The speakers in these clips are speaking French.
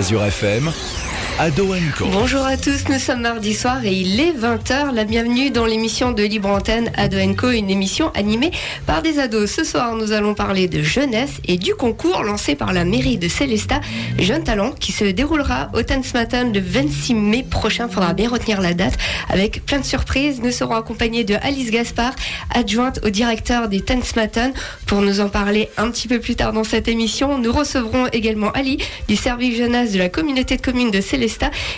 Azure FM, Bonjour à tous, nous sommes mardi soir et il est 20h. La bienvenue dans l'émission de Libre Antenne Ado une émission animée par des ados. Ce soir, nous allons parler de jeunesse et du concours lancé par la mairie de Célestat, Jeune Talent, qui se déroulera au Matin le 26 mai prochain. Faudra bien retenir la date avec plein de surprises. Nous serons accompagnés de Alice Gaspard, adjointe au directeur des Matin. Pour nous en parler un petit peu plus tard dans cette émission, nous recevrons également Ali du service jeunesse de la communauté de communes de Célestat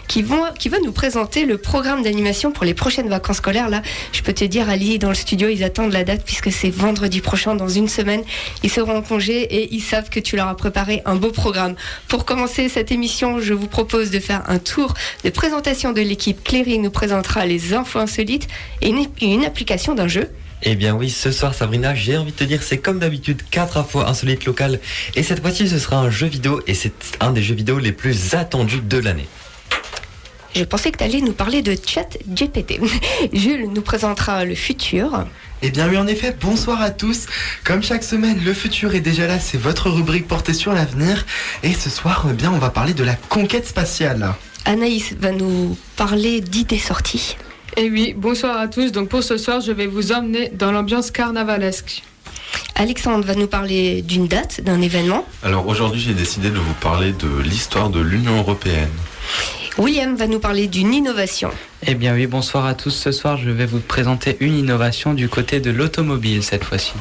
qui, vont, qui va nous présenter le programme d'animation pour les prochaines vacances scolaires. Là, je peux te dire, Ali, dans le studio, ils attendent la date puisque c'est vendredi prochain, dans une semaine. Ils seront en congé et ils savent que tu leur as préparé un beau programme. Pour commencer cette émission, je vous propose de faire un tour de présentation de l'équipe. Cléry nous présentera les infos insolites et une, une application d'un jeu. Eh bien oui, ce soir Sabrina, j'ai envie de te dire, c'est comme d'habitude 4 infos insolites locales. Et cette fois-ci, ce sera un jeu vidéo et c'est un des jeux vidéo les plus attendus de l'année. Je pensais que tu allais nous parler de chat GPT. Jules nous présentera le futur. Eh bien oui, en effet, bonsoir à tous. Comme chaque semaine, le futur est déjà là, c'est votre rubrique portée sur l'avenir. Et ce soir, eh bien, on va parler de la conquête spatiale. Anaïs va nous parler d'idées sorties. Eh oui, bonsoir à tous. Donc pour ce soir, je vais vous emmener dans l'ambiance carnavalesque. Alexandre va nous parler d'une date, d'un événement. Alors aujourd'hui, j'ai décidé de vous parler de l'histoire de l'Union européenne. William va nous parler d'une innovation. Eh bien oui, bonsoir à tous. Ce soir, je vais vous présenter une innovation du côté de l'automobile cette fois-ci.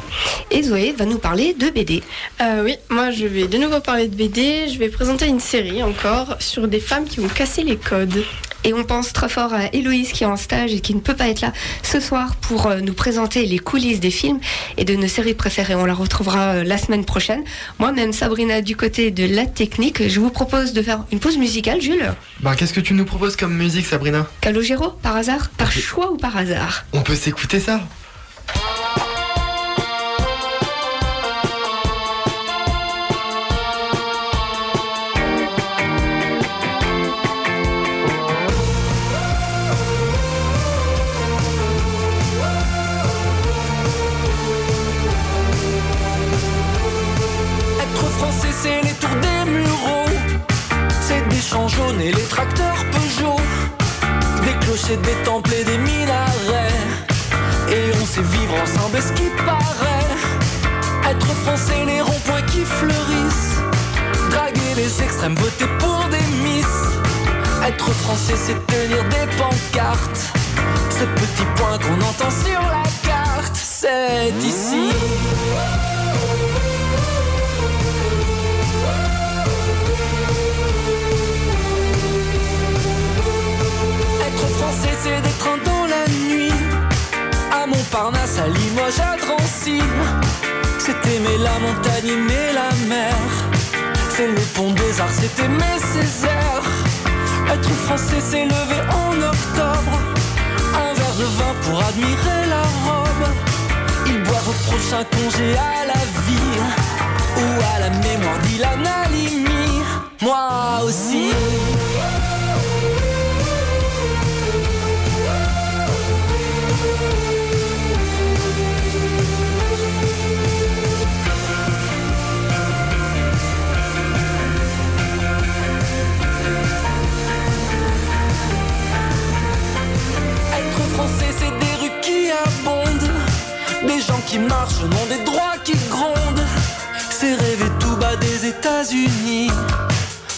Et Zoé va nous parler de BD. Euh, oui, moi je vais de nouveau parler de BD. Je vais présenter une série encore sur des femmes qui ont cassé les codes. Et on pense très fort à Héloïse qui est en stage et qui ne peut pas être là ce soir pour euh, nous présenter les coulisses des films et de nos séries préférées. On la retrouvera euh, la semaine prochaine. Moi-même, Sabrina, du côté de la technique, je vous propose de faire une pause musicale, Jules. Bah, qu'est-ce que tu nous proposes comme musique, Sabrina? Calogero, par hasard? Par choix ou par hasard? On peut s'écouter ça des temples et des minarets. Et on sait vivre ensemble, ce qui paraît? Être français, les ronds-points qui fleurissent. Draguer les extrêmes, voter pour des miss. Être français, c'est tenir des pancartes. Ce petit point qu'on entend sur la carte, c'est ici. À Drancy. C'est aimer la montagne, aimer la mer. C'est le pont des arts, c'est aimer Césaire. Être français, c'est lever en octobre. Un verre de vin pour admirer la robe. Il boit au prochain congé à la vie. Ou à la mémoire d'Ilan Halimi. Moi aussi.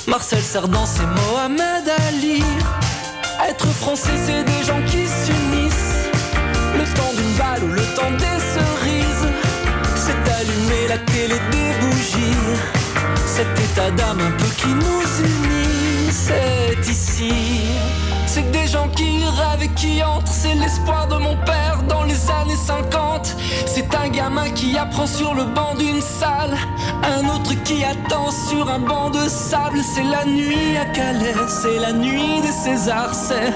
Marcel Cerdan, c'est Mohamed Ali. Être français, c'est des gens qui s'unissent. Le temps d'une balle ou le temps des cerises. C'est allumer la télé des bougies. Cet état d'âme un peu qui nous unit, c'est ici. C'est des gens qui rêvent et qui entrent, c'est l'espoir de mon père dans les années 50. C'est un gamin qui apprend sur le banc d'une salle, un autre qui attend sur un banc de sable. C'est la nuit à Calais, c'est la nuit des Césars, c'est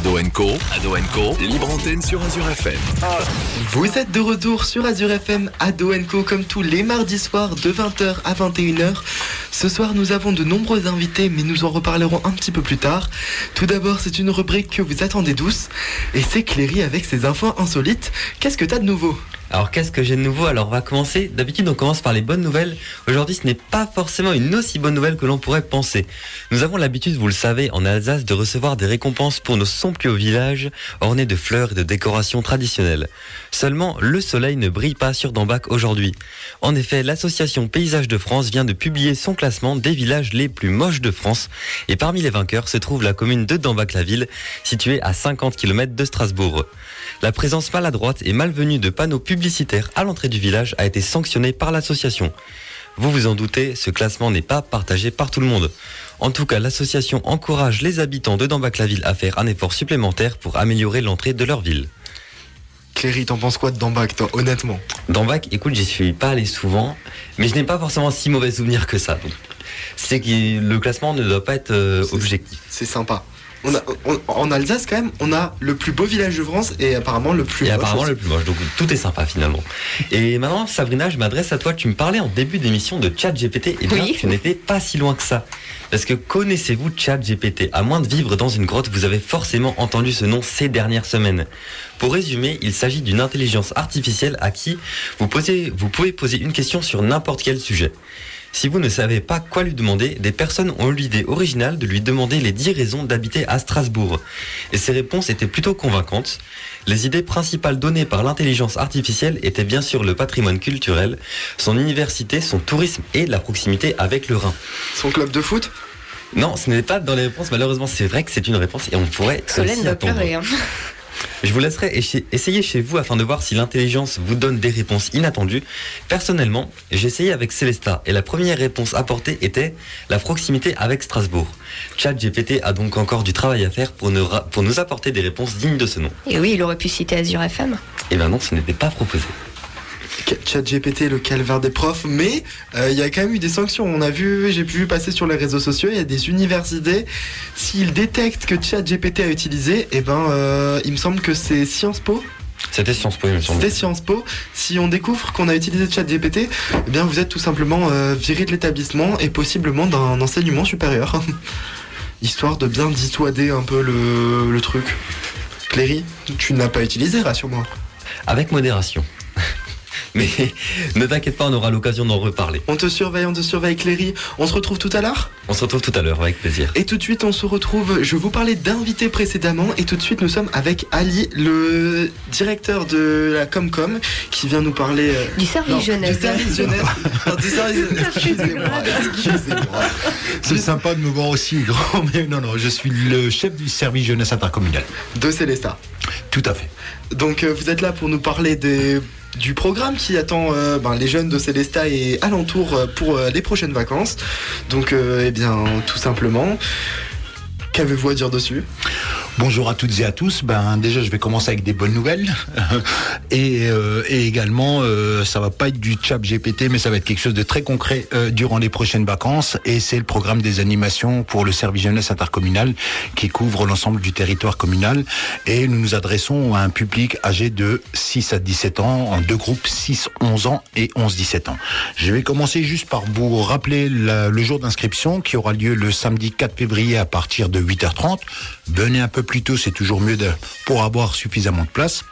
Ado Co, libre antenne sur Azure FM. Vous êtes de retour sur Azure FM Ado Co comme tous les mardis soirs de 20h à 21h. Ce soir, nous avons de nombreux invités, mais nous en reparlerons un petit peu plus tard. Tout d'abord, c'est une rubrique que vous attendez douce, et c'est Cléry avec ses infos insolites. Qu'est-ce que t'as de nouveau? Alors qu'est-ce que j'ai de nouveau? Alors on va commencer. D'habitude on commence par les bonnes nouvelles. Aujourd'hui ce n'est pas forcément une aussi bonne nouvelle que l'on pourrait penser. Nous avons l'habitude, vous le savez, en Alsace de recevoir des récompenses pour nos somptueux villages ornés de fleurs et de décorations traditionnelles. Seulement, le soleil ne brille pas sur Dambach aujourd'hui. En effet, l'association Paysages de France vient de publier son classement des villages les plus moches de France. Et parmi les vainqueurs se trouve la commune de Dambach-la-Ville, située à 50 km de Strasbourg. La présence maladroite et malvenue de panneaux publicitaires à l'entrée du village a été sanctionnée par l'association. Vous vous en doutez, ce classement n'est pas partagé par tout le monde. En tout cas, l'association encourage les habitants de Dambach-la-Ville à faire un effort supplémentaire pour améliorer l'entrée de leur ville. Cléry, t'en penses quoi de Dambach, toi, honnêtement? Dambach, écoute, j'y suis pas allé souvent, mais je n'ai pas forcément si mauvais souvenirs que ça. C'est que le classement ne doit pas être euh, objectif. C'est sympa. On a, on- en Alsace, quand même, on a le plus beau village de France et apparemment le plus Et moche apparemment aussi. le plus moche, donc tout est sympa finalement. Et maintenant, Sabrina, je m'adresse à toi. Tu me parlais en début d'émission de ChatGPT. Et bien, Oui. tu n'étais pas si loin que ça. Parce que connaissez-vous ChatGPT? À moins de vivre dans une grotte, vous avez forcément entendu ce nom ces dernières semaines. Pour résumer, il s'agit d'une intelligence artificielle à qui vous, posez, vous pouvez poser une question sur n'importe quel sujet. Si vous ne savez pas quoi lui demander, des personnes ont eu l'idée originale de lui demander les 10 raisons d'habiter à Strasbourg. Et ces réponses étaient plutôt convaincantes. Les idées principales données par l'intelligence artificielle étaient bien sûr le patrimoine culturel, son université, son tourisme et la proximité avec le Rhin. Son club de foot? Non, ce n'est pas dans les réponses, malheureusement c'est vrai que c'est une réponse et on pourrait Solène attendre. pleurer. hein. Je vous laisserai essayer chez vous afin de voir si l'intelligence vous donne des réponses inattendues. Personnellement, j'ai essayé avec Célesta et la première réponse apportée était la proximité avec Strasbourg. ChatGPT a donc encore du travail à faire pour nous, ra- pour nous apporter des réponses dignes de ce nom. Et oui, il aurait pu citer Azure FM. Et ben non, ce n'était pas proposé. ChatGPT, le calvaire des profs, mais euh, il y a quand même eu des sanctions. On a vu, j'ai pu passer sur les réseaux sociaux, il y a des universités, s'ils détectent que ChatGPT a utilisé, et ben, euh, il me semble que c'est Sciences Po. C'était Sciences Po, il me semble. C'était Sciences Po. Si on découvre qu'on a utilisé ChatGPT, eh bien, vous êtes tout simplement euh, viré de l'établissement et possiblement d'un enseignement supérieur. Histoire de bien dissuader un peu le, le truc. Cléry, tu ne l'as pas utilisé, rassure-moi. Avec modération. Mais ne t'inquiète pas, on aura l'occasion d'en reparler. On te surveille, on te surveille, Cléry. On se retrouve tout à l'heure On se retrouve tout à l'heure avec plaisir. Et tout de suite, on se retrouve. Je vous parlais d'invités précédemment, et tout de suite, nous sommes avec Ali, le directeur de la Comcom, qui vient nous parler. euh, Du service non, jeunesse. Du service jeunesse. Non, du service jeunesse. Excusez-moi, excusez-moi. C'est sympa de me voir aussi grand, mais non, non, je suis le chef du service jeunesse intercommunal. De Célesta. Tout à fait. Donc, euh, vous êtes là pour nous parler des. Du programme qui attend euh, ben, les jeunes de Célesta et alentour euh, pour euh, les prochaines vacances. Donc, eh bien, tout simplement, qu'avez-vous à dire dessus? Bonjour à toutes et à tous. Ben déjà, je vais commencer avec des bonnes nouvelles et, euh, et également, euh, ça va pas être du chat GPT, mais ça va être quelque chose de très concret euh, durant les prochaines vacances. Et c'est le programme des animations pour le service jeunesse intercommunal qui couvre l'ensemble du territoire communal. Et nous nous adressons à un public âgé de 6 à 17 ans en deux groupes 6, 11 ans et 11-17 ans. Je vais commencer juste par vous rappeler le jour d'inscription qui aura lieu le samedi 4 février à partir de 8h30. Venez un peu plus tôt, c'est toujours mieux pour avoir suffisamment de place.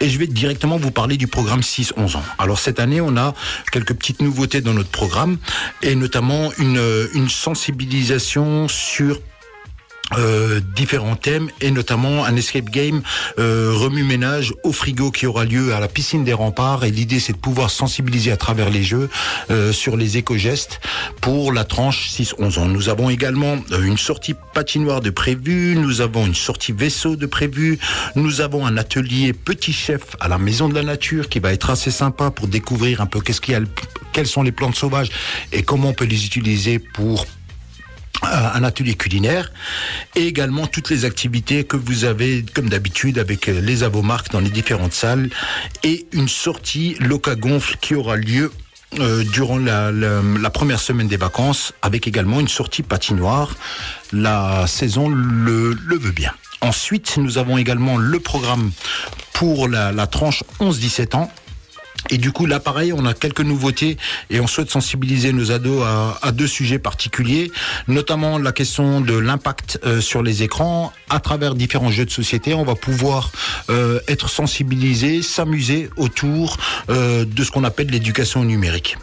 Et je vais directement vous parler du programme 6-11 ans. Alors cette année, on a quelques petites nouveautés dans notre programme et notamment une sensibilisation sur euh, différents thèmes et notamment un escape game euh, remue-ménage au frigo qui aura lieu à la piscine des remparts. Et l'idée c'est de pouvoir sensibiliser à travers les jeux euh, sur les éco-gestes pour la tranche 6-11 ans. Nous avons également euh, une sortie patinoire de prévu, nous avons une sortie vaisseau de prévu, nous avons un atelier petit chef à la maison de la nature qui va être assez sympa pour découvrir un peu qu'est-ce qu'il y a, quelles sont les plantes sauvages et comment on peut les utiliser pour un atelier culinaire et également toutes les activités que vous avez comme d'habitude avec euh, les avomarques dans les différentes salles et une sortie Loca Gonfle qui aura lieu euh, durant la, première semaine des vacances avec également une sortie patinoire. La saison le, le veut bien. Ensuite, nous avons également le programme pour la, la tranche 11-17 ans. Et du coup, là, pareil, on a quelques nouveautés et on souhaite sensibiliser nos ados à, deux sujets particuliers, notamment la question de l'impact euh, sur les écrans à travers différents jeux de société. On va pouvoir euh, être sensibilisés, s'amuser autour euh, de ce qu'on appelle l'éducation numérique.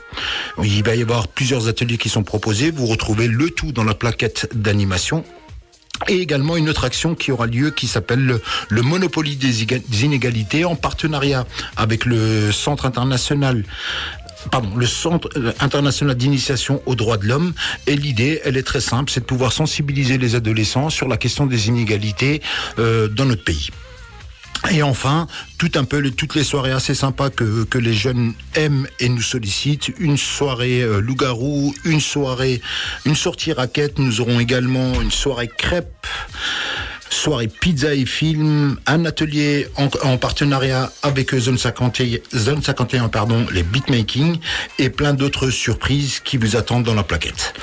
Il va y avoir plusieurs ateliers qui sont proposés. Vous retrouvez le tout dans la plaquette d'animation et également une autre action qui aura lieu qui s'appelle le, Monopoly des inégalités en partenariat avec le Centre international Pardon, le Centre euh, international d'initiation aux droits de l'homme. Et l'idée, elle est très simple, c'est de pouvoir sensibiliser les adolescents sur la question des inégalités euh, dans notre pays. Et enfin, tout un peu toutes les soirées assez sympas que, les jeunes aiment et nous sollicitent. Une soirée euh, loup-garou, une soirée, une sortie raquette. Nous aurons également une soirée crêpe, soirée pizza et film, un atelier en, en partenariat avec Zone 51, Zone 51 pardon, les beatmaking et plein d'autres surprises qui vous attendent dans la plaquette.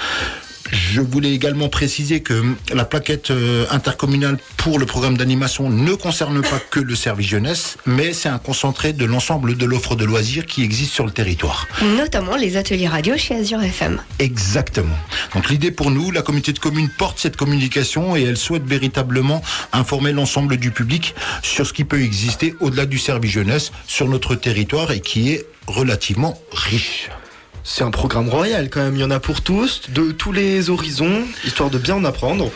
Je voulais également préciser que la plaquette euh, intercommunale pour le programme d'animation ne concerne pas que le service jeunesse, mais c'est un concentré de l'ensemble de l'offre de loisirs qui existe sur le territoire. Notamment les ateliers radio chez Azure FM. Exactement. Donc l'idée pour nous, la communauté de communes porte cette communication et elle souhaite véritablement informer l'ensemble du public sur ce qui peut exister au-delà du service jeunesse sur notre territoire et qui est relativement riche. C'est un programme royal quand même, il y en a pour tous, de tous les horizons, histoire de bien en apprendre.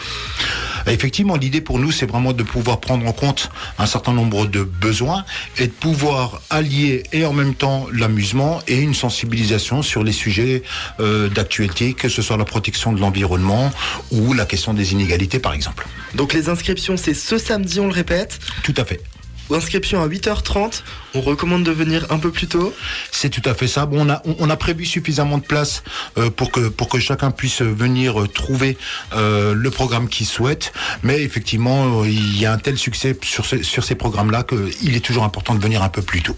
Effectivement, l'idée pour nous, c'est vraiment de pouvoir prendre en compte un certain nombre de besoins et de pouvoir allier et en même temps l'amusement et une sensibilisation sur les sujets euh, d'actualité, que ce soit la protection de l'environnement ou la question des inégalités, par exemple. Donc les inscriptions, c'est ce samedi, on le répète. Tout à fait. Inscription à 8h30, on recommande de venir un peu plus tôt. C'est tout à fait ça. Bon, on a, prévu suffisamment de place euh, pour que pour que chacun puisse venir euh, trouver euh, le programme qu'il souhaite. Mais effectivement, euh, il y a un tel succès sur, sur ces programmes-là qu'il est toujours important de venir un peu plus tôt.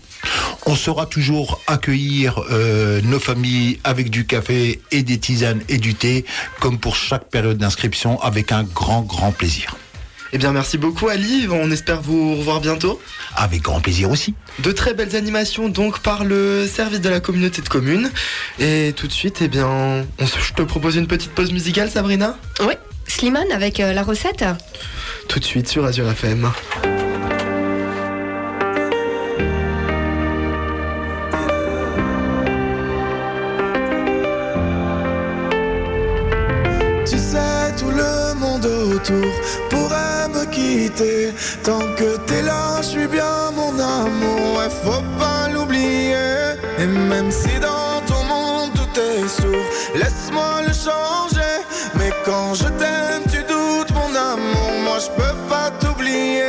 On saura toujours accueillir euh, nos familles avec du café et des tisanes et du thé, comme pour chaque période d'inscription, avec un grand grand plaisir. Eh bien merci beaucoup Ali, on espère vous revoir bientôt. Avec grand plaisir aussi. De très belles animations donc par le service de la communauté de communes. Et tout de suite, eh bien, on se- je te propose une petite pause musicale Sabrina? Oui, Slimane avec euh, la recette. Tout de suite sur Azure FM. Tu sais, tout le monde autour Tant que t'es là, je suis bien mon amour. Ouais, faut pas l'oublier. Et même si dans ton monde tout est sourd, laisse-moi le changer. Mais quand je t'aime, tu doutes mon amour. Moi, je peux pas t'oublier.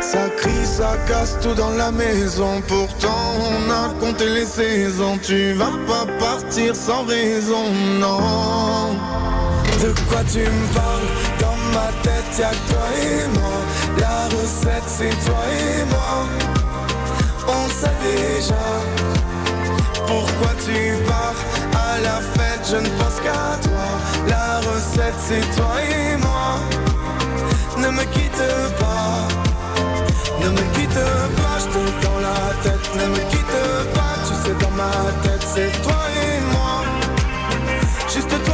Ça crie, ça casse tout dans la maison. Pourtant, on a compté les saisons. Tu vas pas partir sans raison, non. De quoi tu me parles? Ma tête y'a que toi et moi. La recette c'est toi et moi. On sait déjà. Pourquoi tu pars À la fête? Je ne pense qu'à toi. La recette c'est toi et moi. Ne me quitte pas. Ne me quitte pas. Je te dans la tête. Ne me quitte pas. Tu sais dans ma tête c'est toi et moi. Juste toi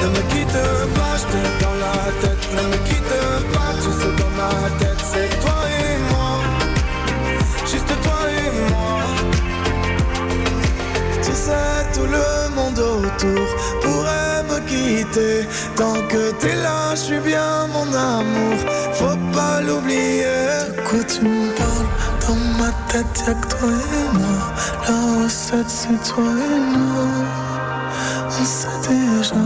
Ne me quitte pas, je t'ai dans la tête. Ne me quitte pas, tu sais dans ma tête, c'est toi et moi. Juste toi et moi. Tu tout le monde autour pourrait me quitter. Tant que t'es là, je suis bien mon amour. Faut pas l'oublier. Quoi tu me parles? Dans ma tête, y'a que toi et moi. La recette, c'est toi et moi. On sait déjà.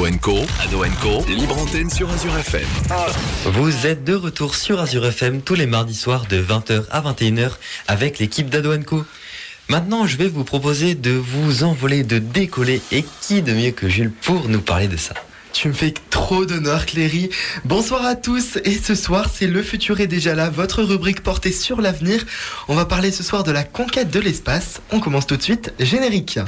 Ado Co, Ado Co, libre antenne sur Azure FM. Vous êtes de retour sur Azure FM tous les mardis soirs de 20h à 21h avec l'équipe d'Ado Co. Maintenant, je vais vous proposer de vous envoler, de décoller. Et qui de mieux que Jules pour nous parler de ça Tu me fais trop d'honneur, Cléry. Bonsoir à tous. Et ce soir, c'est Le futur est déjà là, votre rubrique portée sur l'avenir. On va parler ce soir de la conquête de l'espace. On commence tout de suite. Générique.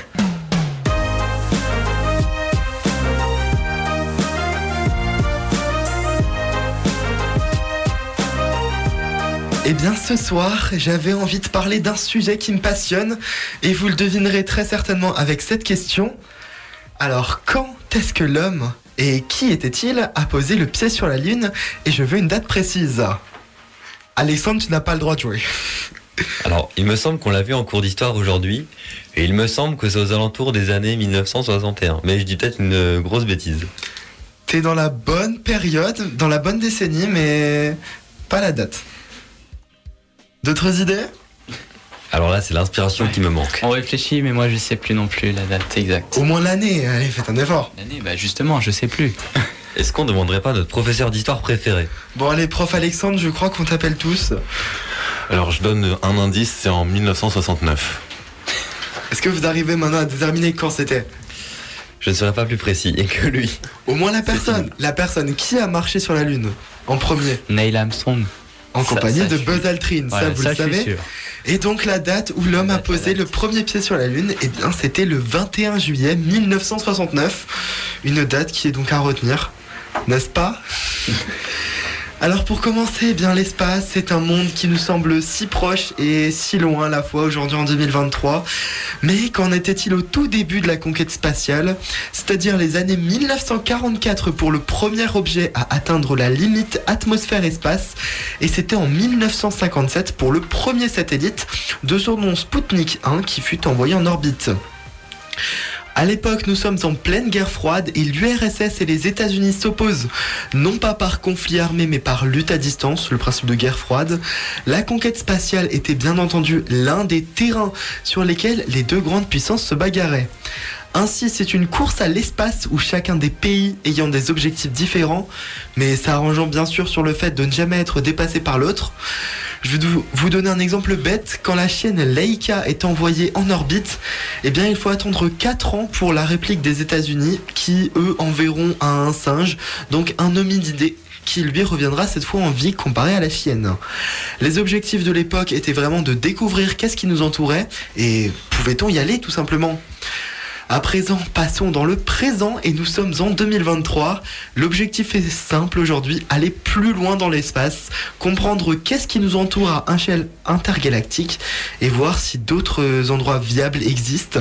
Eh bien ce soir, j'avais envie de parler d'un sujet qui me passionne et vous le devinerez très certainement avec cette question. Alors quand est-ce que l'homme et qui était-il a posé le pied sur la Lune? Et je veux une date précise Alexandre, tu n'as pas le droit de jouer. Alors, il me semble qu'on l'a vu en cours d'histoire aujourd'hui, et il me semble que c'est aux alentours des années 1961. Mais je dis peut-être une grosse bêtise. T'es dans la bonne période, dans la bonne décennie, mais pas la date. D'autres idées? Alors là, c'est l'inspiration qui me manque. On réfléchit, mais moi je sais plus non plus la date exacte. Au moins l'année, allez, faites un effort. L'année, bah justement, je sais plus. Est-ce qu'on ne demanderait pas notre professeur d'histoire préféré? Bon allez, prof Alexandre, je crois qu'on t'appelle tous. Alors je donne un indice, c'est en 1969. Est-ce que vous arrivez maintenant à déterminer quand c'était? Je ne serais pas plus précis que lui. Au moins la personne, la personne qui a marché sur la Lune en premier, Neil Armstrong. En Ça- compagnie ça, de Buzz Aldrin, ça vous ça, le savez. Et donc la date où l'homme a posé le premier pied sur la Lune, eh bien c'était le 21 juillet 1969. Une date qui est donc à retenir, n'est-ce pas? Alors pour commencer, eh bien l'espace, c'est un monde qui nous semble si proche et si loin à la fois aujourd'hui en 2023. Mais qu'en était-il au tout début de la conquête spatiale, c'est-à-dire les années 1944 pour le premier objet à atteindre la limite atmosphère-espace, et c'était en 1957 pour le premier satellite de son nom Sputnik 1 qui fut envoyé en orbite. À l'époque, nous sommes en pleine guerre froide et l'URSS et les États-Unis s'opposent, non pas par conflit armé mais par lutte à distance, le principe de guerre froide. La conquête spatiale était bien entendu l'un des terrains sur lesquels les deux grandes puissances se bagarraient. Ainsi, c'est une course à l'espace où chacun des pays ayant des objectifs différents, mais s'arrangeant bien sûr sur le fait de ne jamais être dépassé par l'autre. Je vais vous- donner un exemple bête. Quand la chienne Leica est envoyée en orbite, eh bien, il faut attendre 4 ans pour la réplique des États-Unis, qui eux enverront un singe, donc un hominidé qui lui reviendra cette fois en vie comparé à la chienne. Les objectifs de l'époque étaient vraiment de découvrir qu'est-ce qui nous entourait et pouvait-on y aller tout simplement? À présent, passons dans le présent et nous sommes en 2023. L'objectif est simple aujourd'hui, aller plus loin dans l'espace, comprendre qu'est-ce qui nous entoure à échelle intergalactique et voir si d'autres endroits viables existent.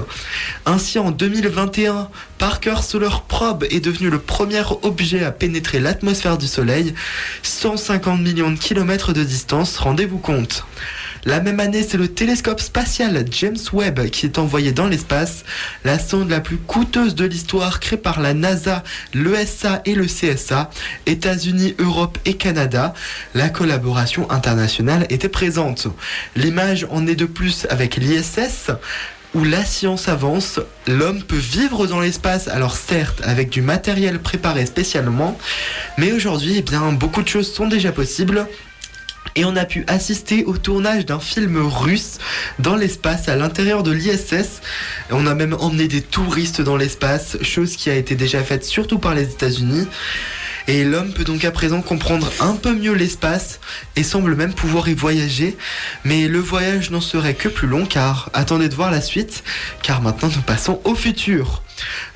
Ainsi, en 2021, Parker Solar Probe est devenu le premier objet à pénétrer l'atmosphère du Soleil, 150 millions de kilomètres de distance, rendez-vous compte. La même année, c'est le télescope spatial James Webb qui est envoyé dans l'espace, la sonde la plus coûteuse de l'histoire créée par la NASA, l'ESA et le CSA, États-Unis, Europe et Canada. La collaboration internationale était présente. L'image en est de plus avec l'ISS où la science avance, l'homme peut vivre dans l'espace, alors certes avec du matériel préparé spécialement, mais aujourd'hui, eh bien, beaucoup de choses sont déjà possibles. Et on a pu assister au tournage d'un film russe dans l'espace à l'intérieur de l'ISS. On a même emmené des touristes dans l'espace, chose qui a été déjà faite surtout par les États-Unis. Et l'homme peut donc à présent comprendre un peu mieux l'espace et semble même pouvoir y voyager. Mais le voyage n'en serait que plus long car attendez de voir la suite, car maintenant nous passons au futur.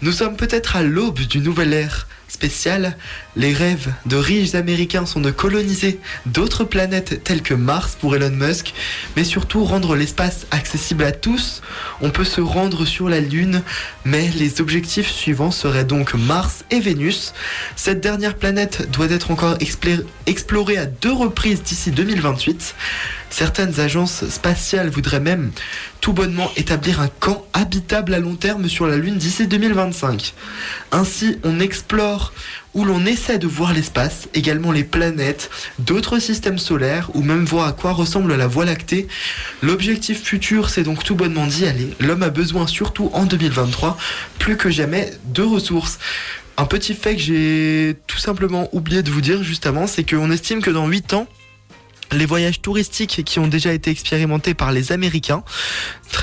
Nous sommes peut-être à l'aube d'une nouvelle ère spéciale. Les rêves de riches américains sont de coloniser d'autres planètes telles que Mars pour Elon Musk, mais surtout rendre l'espace accessible à tous. On peut se rendre sur la Lune, mais les objectifs suivants seraient donc Mars et Vénus. Cette dernière planète doit être encore explorée à deux reprises d'ici 2028. Certaines agences spatiales voudraient même tout bonnement établir un camp habitable à long terme sur la Lune d'ici 2025. Ainsi, on explore où l'on essaie de voir l'espace, également les planètes, d'autres systèmes solaires, ou même voir à quoi ressemble la Voie lactée. L'objectif futur, c'est donc tout bonnement d'y aller. L'homme a besoin, surtout en 2023, plus que jamais, de ressources. Un petit fait que j'ai tout simplement oublié de vous dire juste avant, c'est qu'on estime que dans 8 ans, les voyages touristiques qui ont déjà été expérimentés par les Américains,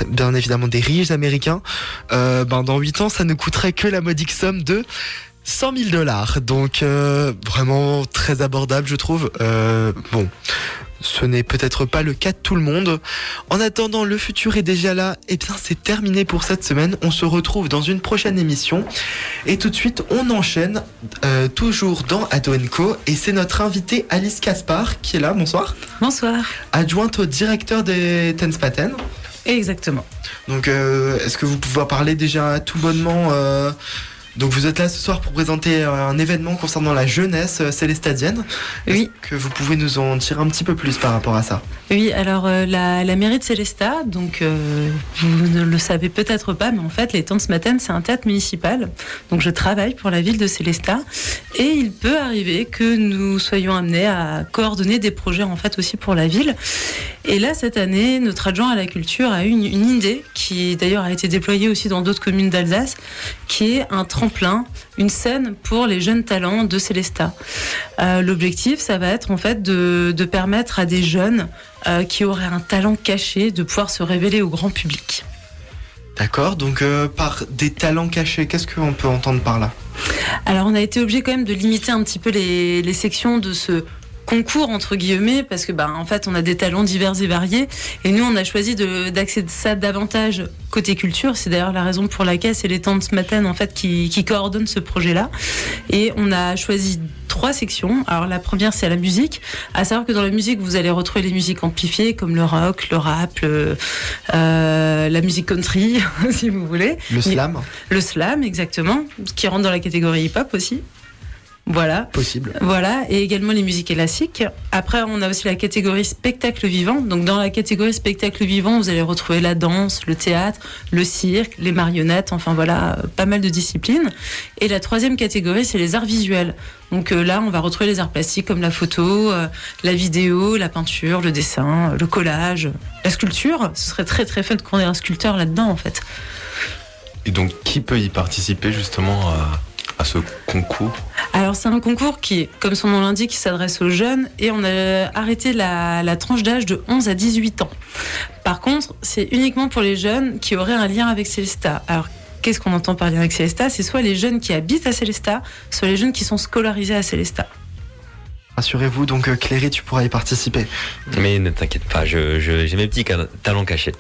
bien évidemment des riches Américains, euh, ben dans 8 ans, ça ne coûterait que la modique somme de 100 000 dollars. Donc euh, vraiment très abordable, je trouve. Euh, bon. Ce n'est peut-être pas le cas de tout le monde. En attendant, le futur est déjà là. Et bien, c'est terminé pour cette semaine. On se retrouve dans une prochaine émission. Et tout de suite, on enchaîne euh, toujours dans Ado Co. Et c'est notre invitée Alice Caspar qui est là. Bonsoir. Bonsoir. Adjointe au directeur des Tenspaten. Exactement. Donc, euh, est-ce que vous pouvez parler déjà tout bonnement euh, Donc, vous êtes là ce soir pour présenter euh, un événement concernant la jeunesse euh, célestadienne. Oui. Que vous pouvez nous en dire un petit peu plus par rapport à ça? Oui, alors euh, la, la mairie de Célestat, donc euh, vous ne le savez peut-être pas, mais en fait, les temps de ce matin, c'est un théâtre municipal. Donc je travaille pour la ville de Célestat et il peut arriver que nous soyons amenés à coordonner des projets en fait aussi pour la ville. Et là, cette année, notre adjoint à la culture a eu une, une idée qui d'ailleurs a été déployée aussi dans d'autres communes d'Alsace, qui est un tremplin, une scène pour les jeunes talents de Célestat. Euh, L'objectif, ça va être en fait de, de permettre à des jeunes euh, qui auraient un talent caché de pouvoir se révéler au grand public. D'accord, donc euh, par des talents cachés, qu'est-ce qu'on peut entendre par là? Alors on a été obligé quand même de limiter un petit peu les, les sections de ce concours entre guillemets parce que bah en fait on a des talents divers et variés. Et nous on a choisi d'accéder ça davantage côté culture. C'est d'ailleurs la raison pour laquelle c'est les temps de ce matin en fait qui, qui coordonnent ce projet là et on a choisi trois sections. Alors la première c'est la musique. À savoir que dans la musique vous allez retrouver les musiques amplifiées comme le rock le rap le, euh, la musique country si vous voulez. Le slam. Le slam exactement qui rentre dans la catégorie hip hop aussi voilà. Possible. Voilà, et également les musiques classiques. Après, on a aussi la catégorie spectacle vivant. Donc, dans la catégorie spectacle vivant, vous allez retrouver la danse, le théâtre, le cirque, les marionnettes, enfin voilà, euh, pas mal de disciplines. Et la troisième catégorie, c'est les arts visuels. Donc euh, là, on va retrouver les arts plastiques comme la photo, euh, la vidéo, la peinture, le dessin, le collage, la sculpture. Ce serait très très fun qu'on ait un sculpteur là-dedans, en fait. Et donc, qui peut y participer justement à, à ce concours Alors c'est un concours qui, comme son nom l'indique, s'adresse aux jeunes et on a arrêté la, la tranche d'âge de 11 à 18 ans. Par contre, c'est uniquement pour les jeunes qui auraient un lien avec Célestat. Alors qu'est-ce qu'on entend par lien avec Célestat C'est soit les jeunes qui habitent à Célestat, soit les jeunes qui sont scolarisés à Célestat. Rassurez-vous, donc euh, Cléry, tu pourras y participer. Mais ne t'inquiète pas, je- je- j'ai mes petits talents cachés.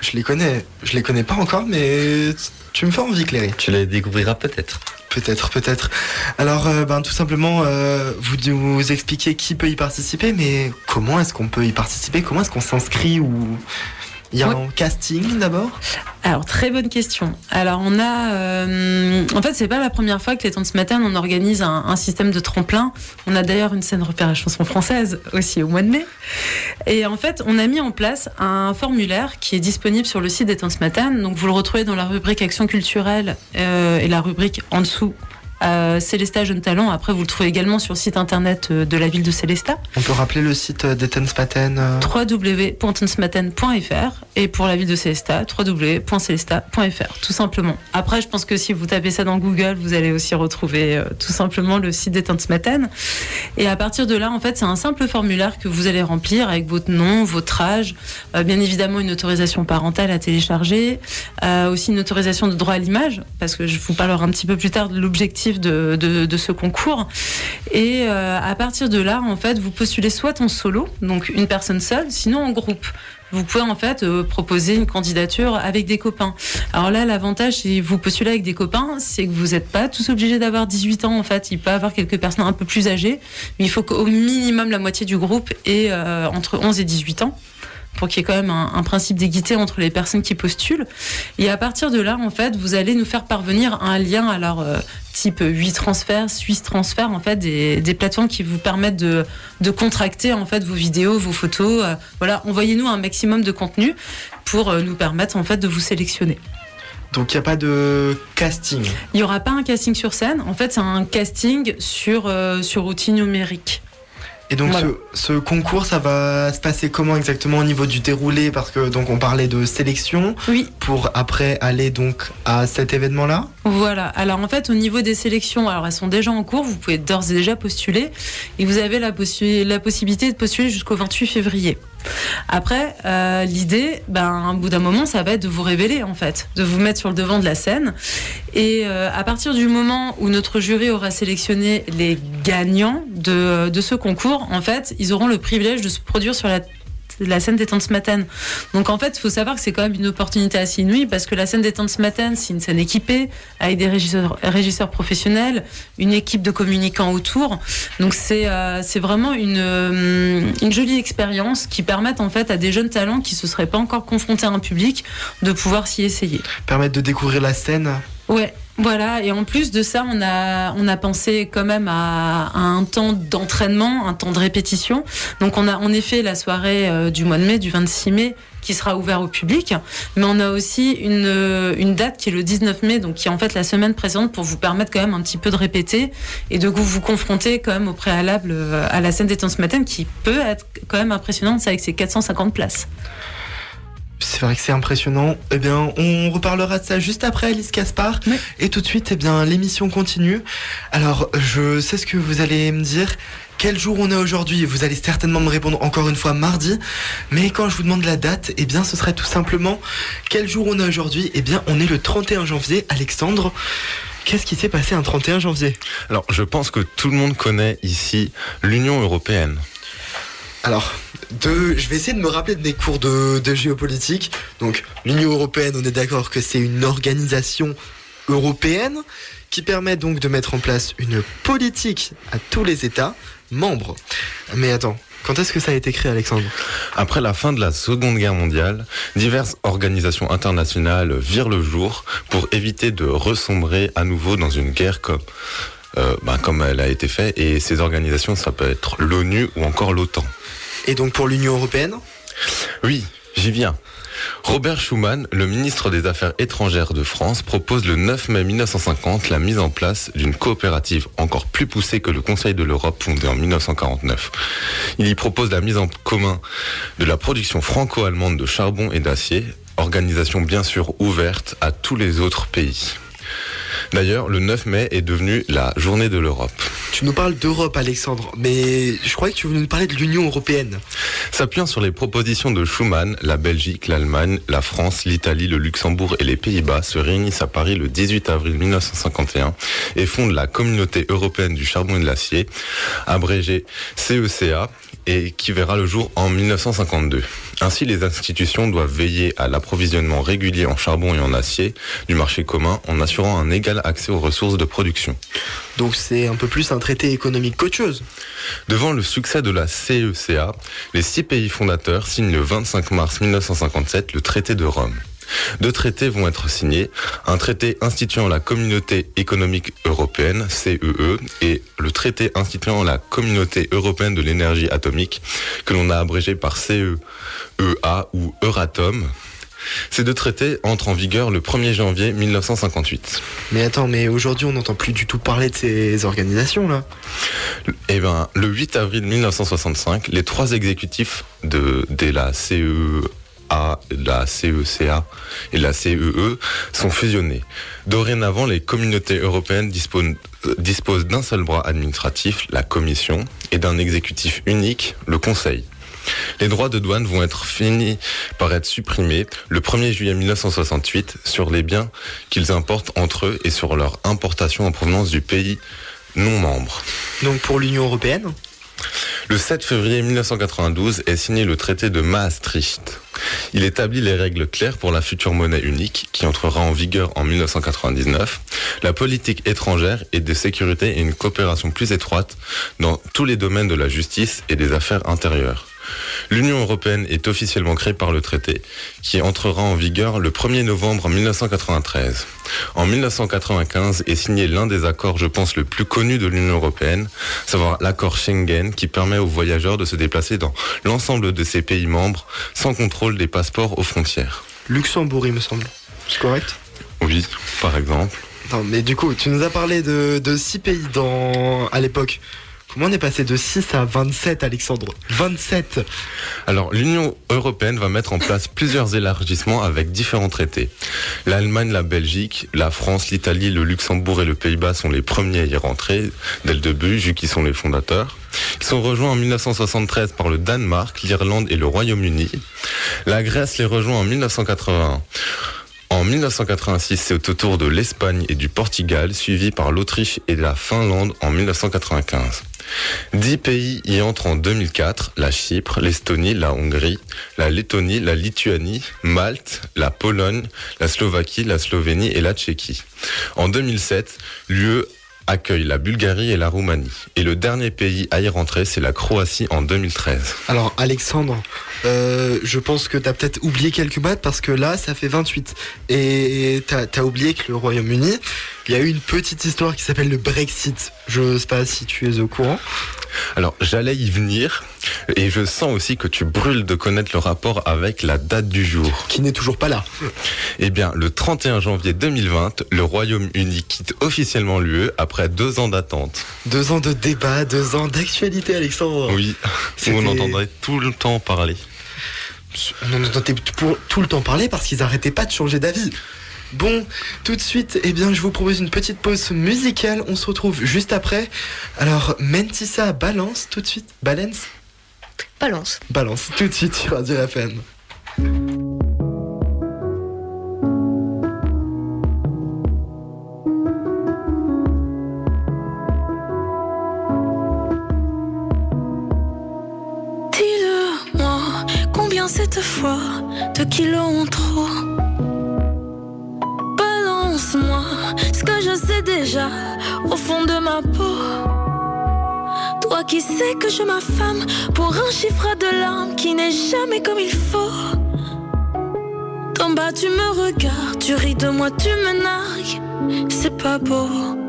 Je les connais, je les connais pas encore, mais tu me fais envie, Cléry. Tu les découvriras peut-être. Peut-être, peut-être. Alors, euh, ben, tout simplement, euh, vous nous expliquez qui peut y participer, mais comment est-ce qu'on peut y participer? Comment est-ce qu'on s'inscrit ou il y a un casting d'abord? Alors très bonne question. Alors on a, euh, en fait c'est pas la première fois que les temps de ce matin on organise un, un système de tremplin. On a d'ailleurs une scène repérage chanson française aussi au mois de mai. Et en fait on a mis en place un formulaire qui est disponible sur le site des temps de ce matin. Donc vous le retrouvez dans la rubrique action culturelle euh, et la rubrique en dessous Euh, Célesta Jeune Talent, après vous le trouvez également sur le site internet euh, de la ville de Célesta. On peut rappeler le site euh, d'Etensmaten euh, www.tensmaten.fr et pour la ville de Célesta, www.célesta.fr, tout simplement. Après, je pense que si vous tapez ça dans Google, vous allez aussi retrouver euh, tout simplement le site des Maten. Et à partir de là, en fait, c'est un simple formulaire que vous allez remplir avec votre nom, votre âge, euh, bien évidemment une autorisation parentale à télécharger, euh, aussi une autorisation de droit à l'image, parce que je vous parlerai un petit peu plus tard de l'objectif de, ce concours. Et euh, à partir de là, en fait, vous postulez soit en solo, donc une personne seule, sinon en groupe. Vous pouvez en fait euh, proposer une candidature avec des copains. Alors là, l'avantage, si vous postulez avec des copains, c'est que vous n'êtes pas tous obligés d'avoir 18 ans. En fait, il peut y avoir quelques personnes un peu plus âgées, mais il faut qu'au minimum la moitié du groupe ait euh, entre 11 et 18 ans pour qu'il y ait quand même un, un principe d'équité entre les personnes qui postulent. Et à partir de là, en fait, vous allez nous faire parvenir un lien, alors euh, type 8 transferts, Suisse transfert, en fait, des, des plateformes qui vous permettent de, de contracter en fait vos vidéos, vos photos. euh, voilà, envoyez-nous un maximum de contenu pour euh, nous permettre en fait de vous sélectionner. Donc il n'y a pas de casting? Il n'y aura pas un casting sur scène. En fait, c'est un casting sur, euh, sur outil numérique. Et donc Voilà. ce, ce concours, ça va se passer comment exactement au niveau du déroulé? Parce que donc on parlait de sélection Oui. pour après aller donc à cet événement-là? Voilà. Alors en fait, au niveau des sélections, alors elles sont déjà en cours. Vous pouvez d'ores et déjà postuler et vous avez la, possi- la possibilité de postuler jusqu'au 28 février. Après, euh, l'idée, ben, au bout d'un moment, ça va être de vous révéler en fait, de vous mettre sur le devant de la scène. Et euh, à partir du moment où notre jury aura sélectionné les gagnants de, de ce concours, en fait, ils auront le privilège de se produire sur la la scène des temps ce matin. Donc en fait, il faut savoir que c'est quand même une opportunité assez inouïe parce que la scène des temps ce matin, c'est une scène équipée avec des régisseurs, régisseurs professionnels, une équipe de communicants autour. Donc c'est euh, c'est vraiment une, euh, une jolie expérience qui permet en fait à des jeunes talents qui se seraient pas encore confrontés à un public de pouvoir s'y essayer. Permettre de découvrir la scène. Ouais, voilà. Et en plus de ça, on a, on a pensé quand même à, à un temps d'entraînement, un temps de répétition. Donc on a en effet la soirée euh, du mois de mai, du 26 mai, qui sera ouvert au public. Mais on a aussi une, euh, une date qui est le 19 mai, donc qui est en fait la semaine précédente pour vous permettre quand même un petit peu de répéter et de vous, vous confronter quand même au préalable euh, à la scène des temps ce matin qui peut être quand même impressionnante, c'est avec ses 450 places. C'est vrai que c'est impressionnant. Eh bien, on reparlera de ça juste après Alice Caspar. Et tout de suite, eh bien, l'émission continue. Alors, je sais ce que vous allez me dire. Quel jour on est aujourd'hui? Vous allez certainement me répondre encore une fois mardi. Mais quand je vous demande la date, eh bien, ce serait tout simplement quel jour on est aujourd'hui? Eh bien, on est le 31 janvier. Alexandre, qu'est-ce qui s'est passé un 31 janvier? Alors, je pense que tout le monde connaît ici l'Union européenne. Alors, je vais essayer de me rappeler de mes cours de, géopolitique. Donc, l'Union européenne, on est d'accord que c'est une organisation européenne qui permet donc de mettre en place une politique à tous les États membres. Mais attends, quand est-ce que ça a été créé, Alexandre? Après la fin de la Seconde Guerre mondiale, diverses organisations internationales virent le jour pour éviter de ressombrer à nouveau dans une guerre comme, euh, bah, comme elle a été faite. Et ces organisations, ça peut être l'ONU ou encore l'OTAN. Et donc pour l'Union européenne Oui, j'y viens. Robert Schuman, le ministre des Affaires étrangères de France, propose le 9 mai 1950 la mise en place d'une coopérative encore plus poussée que le Conseil de l'Europe fondé en 1949. Il y propose la mise en commun de la production franco-allemande de charbon et d'acier, organisation bien sûr ouverte à tous les autres pays. D'ailleurs, le 9 mai est devenu la journée de l'Europe. Tu nous parles d'Europe, Alexandre, mais je croyais que tu voulais nous parler de l'Union européenne. S'appuyant sur les propositions de Schuman, la Belgique, l'Allemagne, la France, l'Italie, le Luxembourg et les Pays-Bas se réunissent à Paris le 18 avril 1951 et fondent la Communauté européenne du charbon et de l'acier, abrégée CECA, et qui verra le jour en 1952. Ainsi, les institutions doivent veiller à l'approvisionnement régulier en charbon et en acier du marché commun en assurant un égal accès aux ressources de production. Donc c'est un peu plus un traité économique qu'autre chose. Devant le succès de la CECA, les six pays fondateurs signent le 25 mars 1957 le traité de Rome. Deux traités vont être signés, un traité instituant la communauté économique européenne, CEE, et le traité instituant la communauté européenne de l'énergie atomique, que l'on a abrégé par CEEA ou Euratom. Ces deux traités entrent en vigueur le 1er janvier 1958. Mais attends, mais aujourd'hui on n'entend plus du tout parler de ces organisations là. Eh ben, le 8 avril 1965, les trois exécutifs de, de la CEA, la CECA et la CEE sont fusionnés. Dorénavant, les communautés européennes disposent, disposent d'un seul bras administratif, la Commission, et d'un exécutif unique, le Conseil. Les droits de douane vont être finis par être supprimés le 1er juillet 1968 sur les biens qu'ils importent entre eux et sur leur importation en provenance du pays non membre. Donc pour l'Union européenne? Le 7 février 1992 est signé le traité de Maastricht. Il établit les règles claires pour la future monnaie unique qui entrera en vigueur en 1999, la politique étrangère et de sécurité et une coopération plus étroite dans tous les domaines de la justice et des affaires intérieures. L'Union européenne est officiellement créée par le traité, qui entrera en vigueur le 1er novembre 1993. En 1995 est signé l'un des accords, je pense, le plus connu de l'Union européenne, savoir l'accord Schengen, qui permet aux voyageurs de se déplacer dans l'ensemble de ses pays membres sans contrôle des passeports aux frontières. Luxembourg, il me semble. C'est correct? Oui, par exemple. Non, mais du coup, tu nous as parlé de, de six pays dans, à l'époque. Comment on est passé de 6 à 27, Alexandre? 27 Alors, l'Union européenne va mettre en place plusieurs élargissements avec différents traités. L'Allemagne, la Belgique, la France, l'Italie, le Luxembourg et le Pays-Bas sont les premiers à y rentrer dès le début, vu qu'ils sont les fondateurs. Ils sont rejoints en 1973 par le Danemark, l'Irlande et le Royaume-Uni. La Grèce les rejoint en 1981. En 1986, c'est au tour de l'Espagne et du Portugal, suivi par l'Autriche et la Finlande en 1995. Dix pays y entrent en 2004, la Chypre, l'Estonie, la Hongrie, la Lettonie, la Lituanie, Malte, la Pologne, la Slovaquie, la Slovénie et la Tchéquie. En 2007, l'UE accueille la Bulgarie et la Roumanie. Et le dernier pays à y rentrer, c'est la Croatie en 2013. Alors, Alexandre, euh, je pense que tu as peut-être oublié quelques maths parce que là, ça fait 28. Et tu as, oublié que le Royaume-Uni, il y a eu une petite histoire qui s'appelle le Brexit. Je sais pas si tu es au courant. Alors, j'allais y venir, et je sens aussi que tu brûles de connaître le rapport avec la date du jour. Qui n'est toujours pas là. Eh bien, le 31 janvier 2020, le Royaume-Uni quitte officiellement l'UE après deux ans d'attente. Deux ans de débat, deux ans d'actualité, Alexandre. Oui, on entendrait tout le temps parler. On en entendait tout le temps parler parce qu'ils n'arrêtaient pas de changer d'avis. Bon, tout de suite, eh bien, je vous propose une petite pause musicale. On se retrouve juste après. Alors, Mentissa balance tout de suite. Balance Balance. Balance tout de suite sur Radio FM. Dis-le-moi, combien cette fois de kilos en trop? Fond de ma peau. Toi qui sais que je m'affame pour un chiffre de larmes qui n'est jamais comme il faut. D'en bas tu me regardes, tu ris de moi, tu me nargues, c'est pas beau.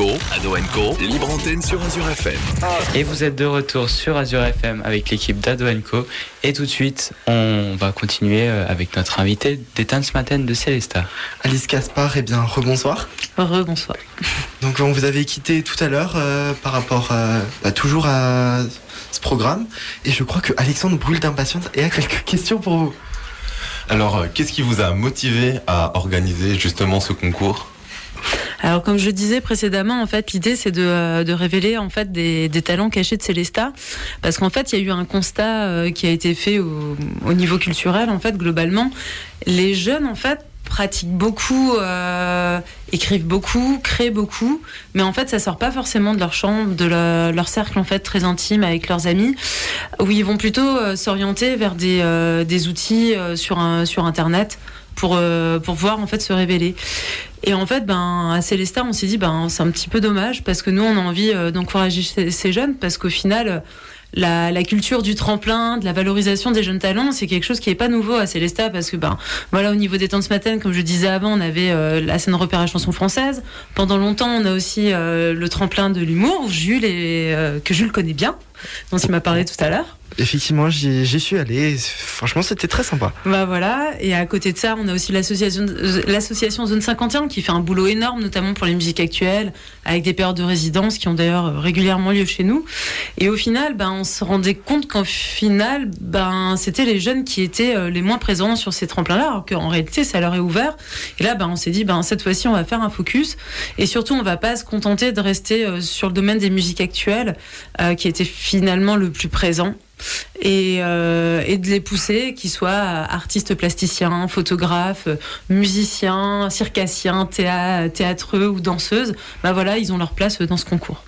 Co, Ado Co, libre antenne sur Azure FM. Et vous êtes de retour sur Azure FM avec l'équipe d'Ado Co. Et tout de suite, on va continuer euh, avec notre invité d'Éteinte ce matin de Célesta. Alice Caspar, eh bien, rebonsoir. Rebonsoir. Donc, on vous avait quitté tout à l'heure euh, par rapport euh, bah, toujours à ce programme. Et je crois que Alexandre brûle d'impatience et a quelques questions pour vous. Alors, euh, qu'est-ce qui vous a motivé à organiser justement ce concours? Alors, comme je disais précédemment, en fait, l'idée c'est de, euh, révéler en fait des, talents cachés de Célesta, parce qu'en fait, il y a eu un constat euh, qui a été fait au, au niveau culturel, en fait, globalement, les jeunes, en fait, pratiquent beaucoup, euh, écrivent beaucoup, créent beaucoup, mais en fait ça sort pas forcément de leur chambre, de leur, cercle en fait très intime avec leurs amis, où ils vont plutôt s'orienter vers des, outils sur internet pour, euh, pour pouvoir en fait se révéler. Et en fait, ben, à Célestat, on s'est dit, ben, c'est un petit peu dommage parce que nous, on a envie euh, d'encourager ces, jeunes parce qu'au final, la, la culture du tremplin, de la valorisation des jeunes talents, c'est quelque chose qui est pas nouveau à Célestat parce que ben voilà au niveau des temps de ce matin, comme je disais avant, on avait euh, la scène repérage chanson française. Pendant longtemps, on a aussi le tremplin de l'humour, Jules et que Jules connaît bien, dont il m'a parlé tout à l'heure. Effectivement, j'y suis allé. Franchement, c'était très sympa. Bah voilà, et à côté de ça, on a aussi l'association l'association Zone 51 qui fait un boulot énorme, notamment pour les musiques actuelles, avec des périodes de résidence qui ont d'ailleurs régulièrement lieu chez nous. Et au final, ben, on se rendait compte qu'en final, ben, c'était les jeunes qui étaient euh, les moins présents sur ces tremplins-là, alors qu'en réalité, ça leur est ouvert. Et là, ben, on s'est dit, ben, cette fois-ci, on va faire un focus. Et surtout, on va pas se contenter de rester euh, sur le domaine des musiques actuelles, euh, qui était finalement le plus présent et, euh, et de les pousser, qu'ils soient artistes plasticiens, photographes, musiciens, circassiens, théâtreux ou danseuses. Bah voilà, ils ont leur place dans ce concours.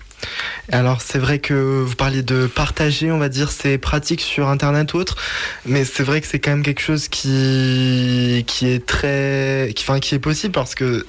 Alors c'est vrai que vous parliez de partager, on va dire, ces pratiques sur Internet ou autre, mais c'est vrai que c'est quand même quelque chose qui qui est très, qui, enfin qui est possible parce que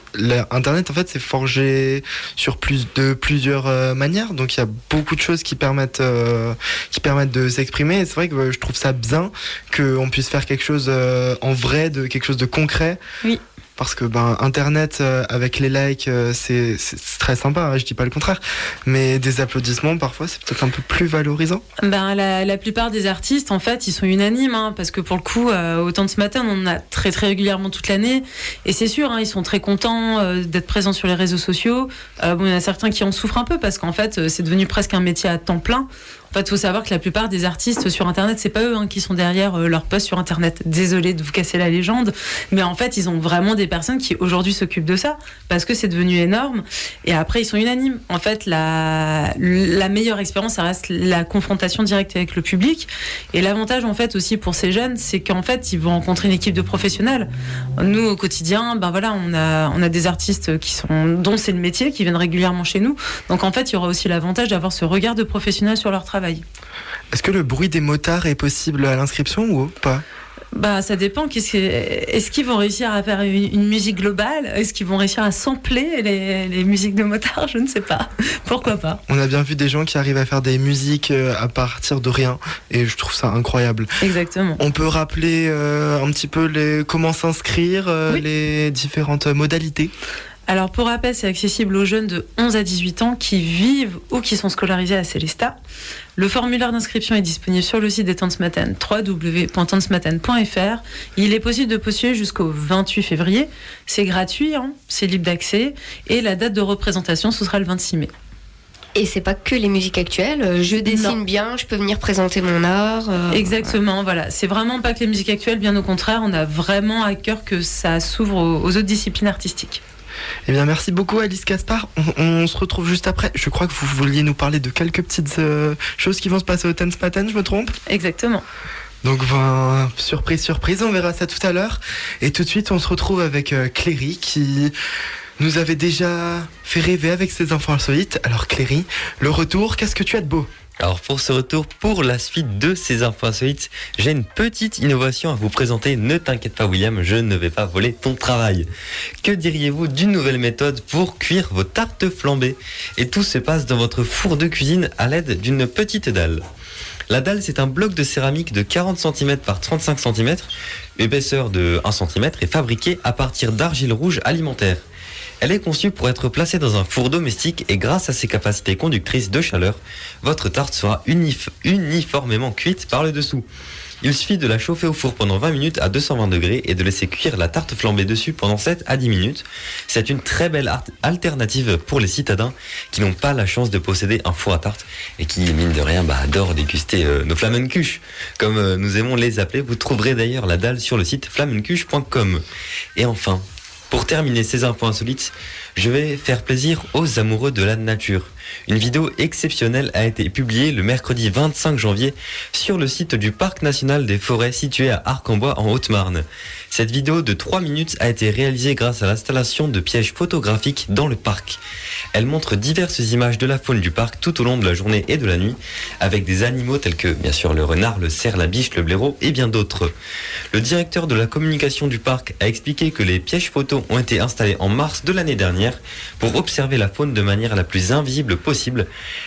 Internet en fait c'est forgé sur plus de plusieurs euh, manières, donc il y a beaucoup de choses qui permettent euh, qui permettent de s'exprimer. Et c'est vrai que euh, je trouve ça bien qu'on puisse faire quelque chose euh, en vrai, de quelque chose de concret. Oui. Parce que ben internet euh, avec les likes euh, c'est très sympa, hein, je dis pas le contraire, mais des applaudissements parfois c'est peut-être un peu plus valorisant. Ben, la, plupart des artistes, en fait, ils sont unanimes, hein, parce que pour le coup, euh, autant de ce matin, on en a très très régulièrement toute l'année, et c'est sûr, hein, ils sont très contents d'être présents sur les réseaux sociaux. Bon, il y en a certains qui en souffrent un peu parce qu'en fait, c'est devenu presque un métier à temps plein. Fait, faut savoir que la plupart des artistes sur Internet, c'est pas eux hein, qui sont derrière euh, leur post sur Internet. Désolé de vous casser la légende, mais en fait, ils ont vraiment des personnes qui aujourd'hui s'occupent de ça parce que c'est devenu énorme. Et après, ils sont unanimes. En fait, la, la meilleure expérience, ça reste la confrontation directe avec le public. Et l'avantage, en fait, aussi pour ces jeunes, c'est qu'en fait, ils vont rencontrer une équipe de professionnels. Nous, au quotidien, ben voilà, on a, on a des artistes qui sont, dont c'est le métier, qui viennent régulièrement chez nous. Donc, en fait, il y aura aussi l'avantage d'avoir ce regard de professionnel sur leur travail. Est-ce que le bruit des motards est possible à l'inscription ou pas? Bah, ça dépend. Est-ce qu'ils vont réussir à faire une, musique globale? Est-ce qu'ils vont réussir à sampler les, les musiques de motards? Je ne sais pas. Pourquoi pas? On a bien vu des gens qui arrivent à faire des musiques euh, à partir de rien et je trouve ça incroyable. Exactement. On peut rappeler euh, un petit peu les, comment s'inscrire, euh, les différentes modalités? Alors pour rappel, c'est accessible aux jeunes de 11 à 18 ans qui vivent ou qui sont scolarisés à Célestat. Le formulaire d'inscription est disponible sur le site des Temps de Matin, www.tantesmatin.fr. Il est possible de postuler jusqu'au 28 février. C'est gratuit, hein, c'est libre d'accès. Et la date de représentation, ce sera le 26 mai. Et c'est pas que les musiques actuelles. Je dessine bien, je peux venir présenter mon art. euh, Exactement, voilà. C'est vraiment pas que les musiques actuelles, bien au contraire, on a vraiment à cœur que ça s'ouvre aux autres disciplines artistiques. Eh bien, merci beaucoup Alice Caspar. On, on se retrouve juste après. Je crois que vous vouliez nous parler de quelques petites euh, choses qui vont se passer au Tense Matin, je me trompe? Exactement. Donc, ben, surprise, surprise, on verra ça tout à l'heure. Et tout de suite, on se retrouve avec euh, Cléry qui nous avait déjà fait rêver avec ses enfants insolites. Alors, Cléry, le retour, qu'est-ce que tu as de beau? Alors pour ce retour, pour la suite de ces infos insolites, j'ai une petite innovation à vous présenter. Ne t'inquiète pas William, je ne vais pas voler ton travail. Que diriez-vous d'une nouvelle méthode pour cuire vos tartes flambées? Et tout se passe dans votre four de cuisine à l'aide d'une petite dalle. La dalle, c'est un bloc de céramique de 40 cm par 35 cm, épaisseur de 1 cm et fabriqué à partir d'argile rouge alimentaire. Elle est conçue pour être placée dans un four domestique et grâce à ses capacités conductrices de chaleur, votre tarte sera unif- uniformément cuite par le dessous. Il suffit de la chauffer au four pendant 20 minutes à 220 degrés et de laisser cuire la tarte flambée dessus pendant 7 à 10 minutes. C'est une très belle alternative pour les citadins qui n'ont pas la chance de posséder un four à tarte et qui, mine de rien, bah, adorent déguster euh, nos flamencuches, comme euh, nous aimons les appeler. Vous trouverez d'ailleurs la dalle sur le site flamencuche.com. Et enfin, pour terminer ces infos insolites, je vais faire plaisir aux amoureux de la nature. Une vidéo exceptionnelle a été publiée le mercredi 25 janvier sur le site du Parc national des forêts situé à Arc-en-Bois en Haute-Marne. Cette vidéo de 3 minutes a été réalisée grâce à l'installation de pièges photographiques dans le parc. Elle montre diverses images de la faune du parc tout au long de la journée et de la nuit, avec des animaux tels que bien sûr le renard, le cerf, la biche, le blaireau et bien d'autres. Le directeur de la communication du parc a expliqué que les pièges photos ont été installés en mars de l'année dernière pour observer la faune de manière la plus invisible possible.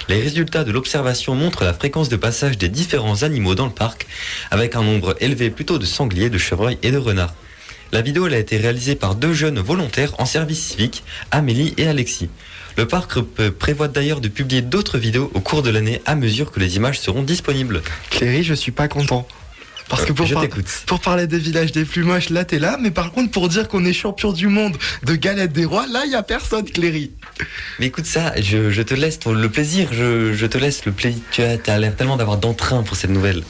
Les résultats de l'observation montrent la fréquence de passage des différents animaux dans le parc, avec un nombre élevé plutôt de sangliers, de chevreuils et de renards. La vidéo a été réalisée par deux jeunes volontaires en service civique, Amélie et Alexis. Le parc prévoit d'ailleurs de publier d'autres vidéos au cours de l'année à mesure que les images seront disponibles. Cléry, je suis pas content. Parce que pour, Euh, par- t'écoute. pour parler des villages des plus moches, là t'es là, mais par contre pour dire qu'on est champion du monde de galette des rois, là il y a personne, Cléry. Mais écoute ça, je, je te laisse ton- le plaisir, je, je te laisse le plaisir. Tu as, as l'air tellement d'avoir d'entrain pour cette nouvelle.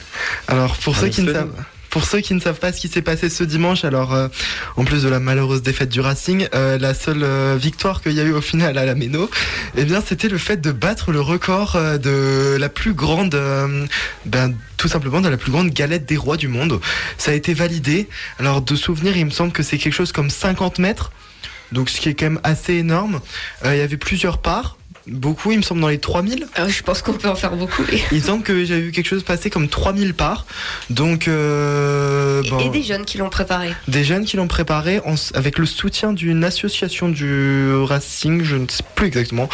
Alors pour ceux qui ne savent. Pour ceux qui ne savent pas ce qui s'est passé ce dimanche, alors euh, en plus de la malheureuse défaite du Racing, euh, la seule euh, victoire qu'il y a eu au final à la Méno, eh bien c'était le fait de battre le record euh, de la plus grande, euh, ben, tout simplement de la plus grande galette des rois du monde. Ça a été validé. Alors de souvenir, il me semble que c'est quelque chose comme 50 mètres, donc ce qui est quand même assez énorme. Euh, il y avait plusieurs parts. Beaucoup, il me semble, dans les 3000. je pense qu'on peut en faire beaucoup. Il me semble que j'ai vu quelque chose passer comme 3000 parts. Donc, euh, Et- bon, Et des jeunes qui l'ont préparé. des jeunes qui l'ont préparé en avec le soutien d'une association du Racing, je ne sais plus exactement.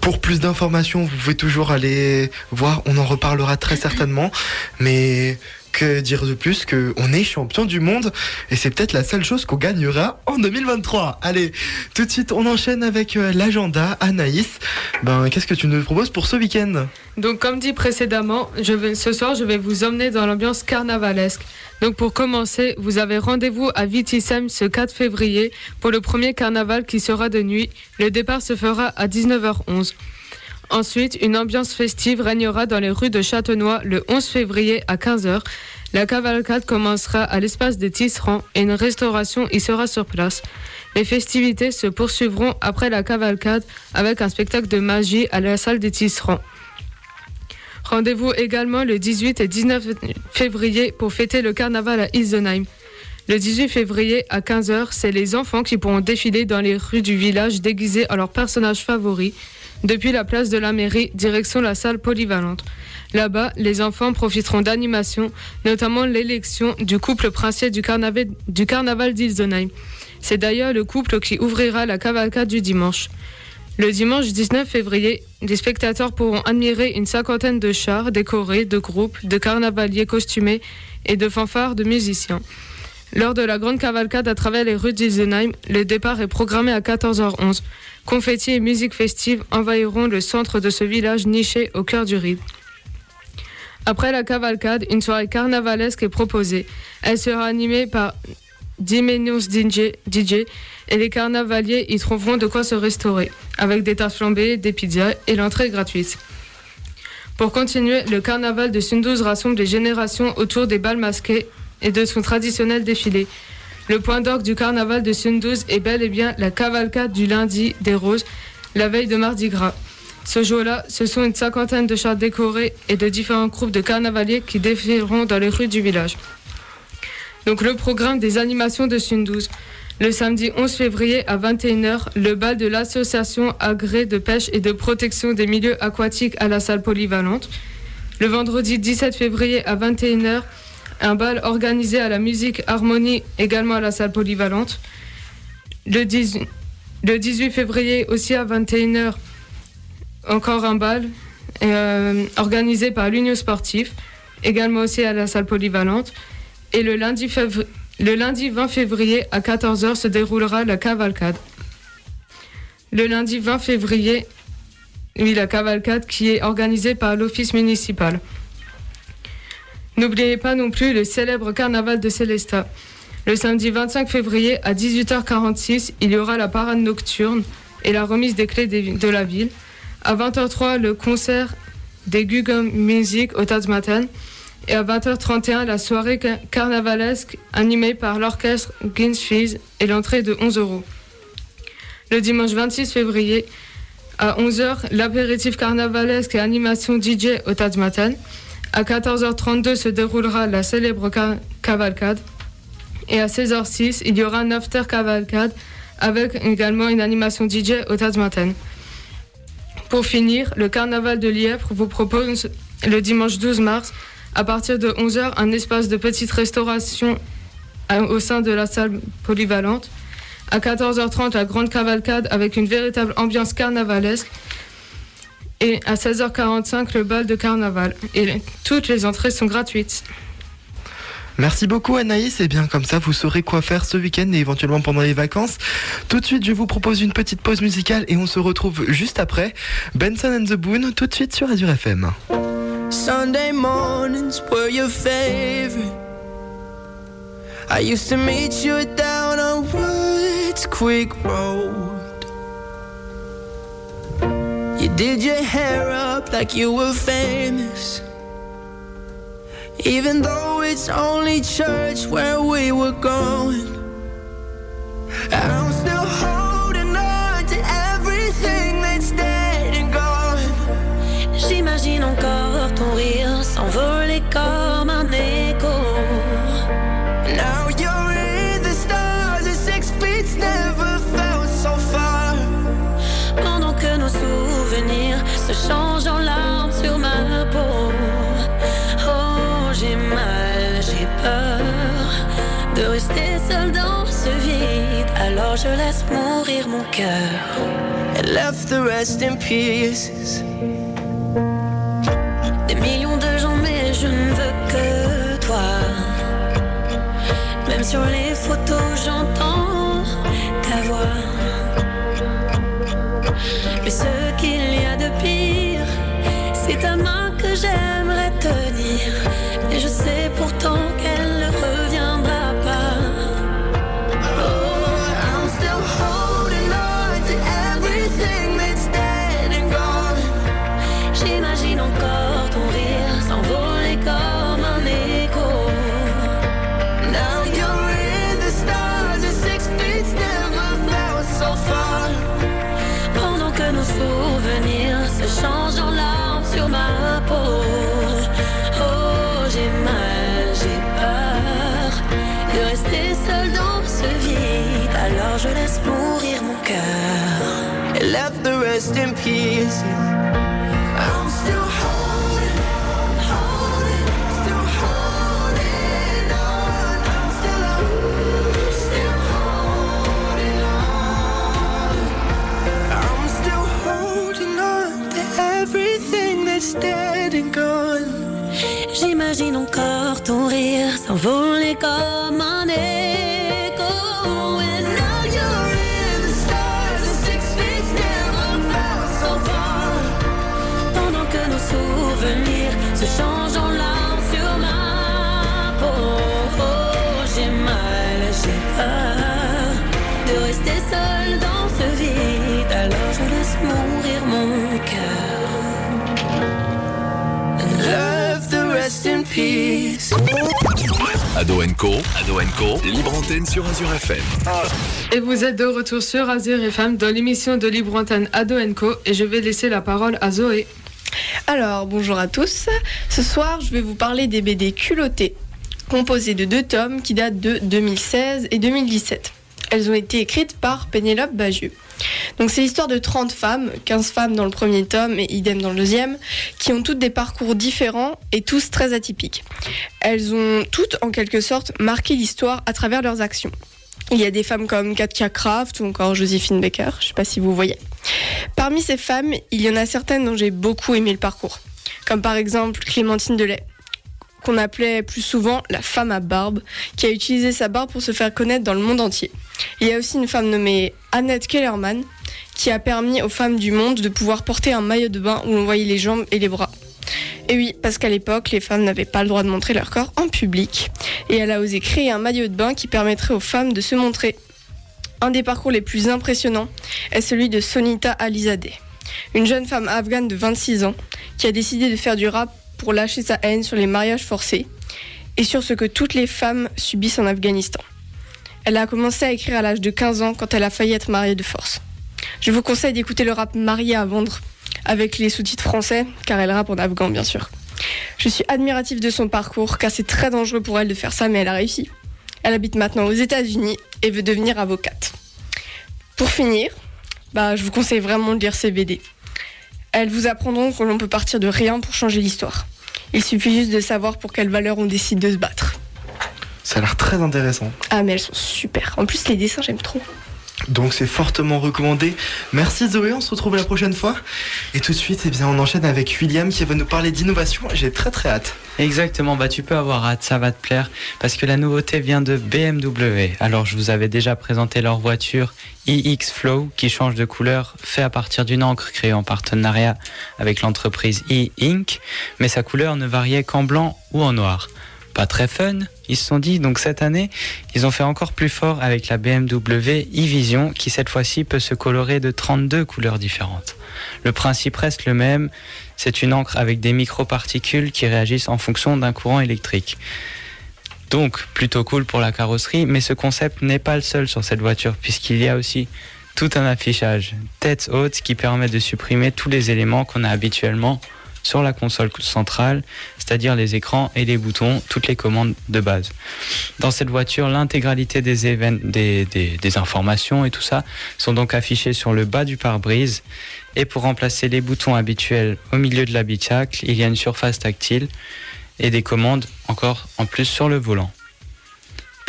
Pour plus d'informations, vous pouvez toujours aller voir, on en reparlera très certainement. Mais que dire de plus que on est champion du monde et c'est peut-être la seule chose qu'on gagnera en 2023. Allez, tout de suite on enchaîne avec euh, l'agenda. Anaïs, ben qu'est-ce que tu nous proposes pour ce week-end? Donc, comme dit précédemment, ce soir, je vais vous emmener dans l'ambiance carnavalesque. Donc, pour commencer, vous avez rendez-vous à Vitissem ce 4 février pour le premier carnaval qui sera de nuit. Le départ se fera à 19h11. Ensuite, une ambiance festive régnera dans les rues de Châtenois le 11 février à 15h. La cavalcade commencera à l'espace des Tisserands et une restauration y sera sur place. Les festivités se poursuivront après la cavalcade avec un spectacle de magie à la salle des Tisserands. Rendez-vous également le 18 et 19 février pour fêter le carnaval à Isenheim. Le 18 février à 15h, c'est les enfants qui pourront défiler dans les rues du village déguisés en leur personnage favori, depuis la place de la mairie, direction la salle polyvalente. Là-bas, les enfants profiteront d'animations, notamment l'élection du couple princier du carnaval, du carnaval d'Ilsenheim. C'est d'ailleurs le couple qui ouvrira la cavalcade du dimanche. Le dimanche 19 février, les spectateurs pourront admirer une cinquantaine de chars décorés de groupes, de carnavaliers costumés et de fanfares de musiciens. Lors de la grande cavalcade à travers les rues d'Isenheim, le départ est programmé à 14h11. Confettis et musique festive envahiront le centre de ce village niché au cœur du Ride. Après la cavalcade, une soirée carnavalesque est proposée. Elle sera animée par Dimenos DJ, et les carnavaliers y trouveront de quoi se restaurer, avec des tartes flambées, des pizzas et l'entrée gratuite. Pour continuer, le carnaval de Sunduz rassemble les générations autour des balles masquées et de son traditionnel défilé. Le point d'orgue du carnaval de Sunduz est bel et bien la cavalcade du lundi des roses, la veille de Mardi Gras. Ce jour-là, ce sont une cinquantaine de chars décorés et de différents groupes de carnavaliers qui défileront dans les rues du village. Donc le programme des animations de Sunduz. Le samedi 11 février à 21h, le bal de l'association agré de pêche et de protection des milieux aquatiques à la salle polyvalente. Le vendredi 17 février à 21h, un bal organisé à la musique Harmonie également à la salle polyvalente. Le 18, le 18 février aussi à 21h, encore un bal euh, organisé par l'Union sportive, également aussi à la salle polyvalente. Et le lundi, le lundi 20 février à 14h se déroulera la cavalcade. le lundi 20 février, oui, la cavalcade qui est organisée par l'office municipal. N'oubliez pas non plus le célèbre carnaval de Célestat. Le samedi 25 février à 18h46, il y aura la parade nocturne et la remise des clés de la ville. À 20h03, le concert des Gugum Music au Taj Matin. Et à 20h31, la soirée ca- carnavalesque animée par l'orchestre Ginsfies et l'entrée de 11 euros. Le dimanche 26 février, à 11h, l'apéritif carnavalesque et animation DJ au Taj Matin. À 14h32 se déroulera la célèbre ca- cavalcade. Et à 16h06, il y aura un after cavalcade avec également une animation DJ au Taj Matin. Pour finir, le carnaval de Lièvre vous propose le dimanche 12 mars, à partir de 11h, un espace de petite restauration au sein de la salle polyvalente. À 14h30, la grande cavalcade avec une véritable ambiance carnavalesque. Et à 16h45, le bal de carnaval. Et toutes les entrées sont gratuites. Merci beaucoup Anaïs, et bien comme ça vous saurez quoi faire ce week-end et éventuellement pendant les vacances. Tout de suite je vous propose une petite pause musicale et on se retrouve juste après. Benson and the Boon, tout de suite sur Azure FM. Sunday mornings were your favorite. I used to meet you down on Woods Creek Road. Did your hair up like you were famous. Even though it's only church where we were going. I'm still holding mon cœur. And left the rest in pieces. Des millions de gens, mais je ne veux que toi. Même sur les photos, j'entends ta voix. Mais ce qu'il y a de pire, c'est ta main que j'aimerais tenir. Mais je sais pourtant qu'elle in pieces. Ado Co, Ado Co, libre antenne sur Azure FM. Et vous êtes de retour sur Azure FM dans l'émission de Libre Antenne Ado Co. Et je vais laisser la parole à Zoé. Alors, bonjour à tous. Ce soir, je vais vous parler des BD culottés, composés de deux tomes qui datent de 2016 et 2017. Elles ont été écrites par Pénélope Bagieux. Donc c'est l'histoire de 30 femmes, 15 femmes dans le premier tome et idem dans le deuxième, qui ont toutes des parcours différents et tous très atypiques. Elles ont toutes en quelque sorte marqué l'histoire à travers leurs actions. Il y a des femmes comme Katia Kraft ou encore Joséphine Baker, je ne sais pas si vous voyez. Parmi ces femmes, il y en a certaines dont j'ai beaucoup aimé le parcours, comme par exemple Clémentine Delay, qu'on appelait plus souvent la femme à barbe, qui a utilisé sa barbe pour se faire connaître dans le monde entier. Il y a aussi une femme nommée Annette Kellerman, qui a permis aux femmes du monde de pouvoir porter un maillot de bain où on voyait les jambes et les bras. Et oui, parce qu'à l'époque, les femmes n'avaient pas le droit de montrer leur corps en public. Et elle a osé créer un maillot de bain qui permettrait aux femmes de se montrer. Un des parcours les plus impressionnants est celui de Sonita Alizadeh, une jeune femme afghane de 26 ans qui a décidé de faire du rap pour lâcher sa haine sur les mariages forcés et sur ce que toutes les femmes subissent en Afghanistan. Elle a commencé à écrire à l'âge de 15 ans quand elle a failli être mariée de force. Je vous conseille d'écouter le rap Mariée à vendre avec les sous-titres français, car elle rappe en afghan bien sûr. Je suis admirative de son parcours, car c'est très dangereux pour elle de faire ça, mais elle a réussi. Elle habite maintenant aux États-Unis et veut devenir avocate. Pour finir, bah, je vous conseille vraiment de lire ces BD. Elles vous apprendront que l'on peut partir de rien pour changer l'histoire. Il suffit juste de savoir pour quelle valeur on décide de se battre. Ça a l'air très intéressant. Ah mais elles sont super. En plus les dessins j'aime trop. Donc c'est fortement recommandé. Merci Zoé, on se retrouve la prochaine fois. Et tout de suite, eh bien, on enchaîne avec William qui va nous parler d'innovation. J'ai très très hâte. Exactement, bah tu peux avoir hâte, ça va te plaire, parce que la nouveauté vient de BMW. Alors je vous avais déjà présenté leur voiture iX Flow qui change de couleur, fait à partir d'une encre créée en partenariat avec l'entreprise e-Ink, mais sa couleur ne variait qu'en blanc ou en noir. Pas très fun, ils se sont dit, donc cette année, ils ont fait encore plus fort avec la BMW e-Vision qui cette fois-ci peut se colorer de 32 couleurs différentes. Le principe reste le même, c'est une encre avec des microparticules qui réagissent en fonction d'un courant électrique. Donc plutôt cool pour la carrosserie, mais ce concept n'est pas le seul sur cette voiture puisqu'il y a aussi tout un affichage tête haute qui permet de supprimer tous les éléments qu'on a habituellement sur la console centrale, c'est-à-dire les écrans et les boutons, toutes les commandes de base. Dans cette voiture, l'intégralité des, des- des informations et tout ça sont donc affichées sur le bas du pare-brise. Et pour remplacer les boutons habituels au milieu de l'habitacle, il y a une surface tactile et des commandes encore en plus sur le volant.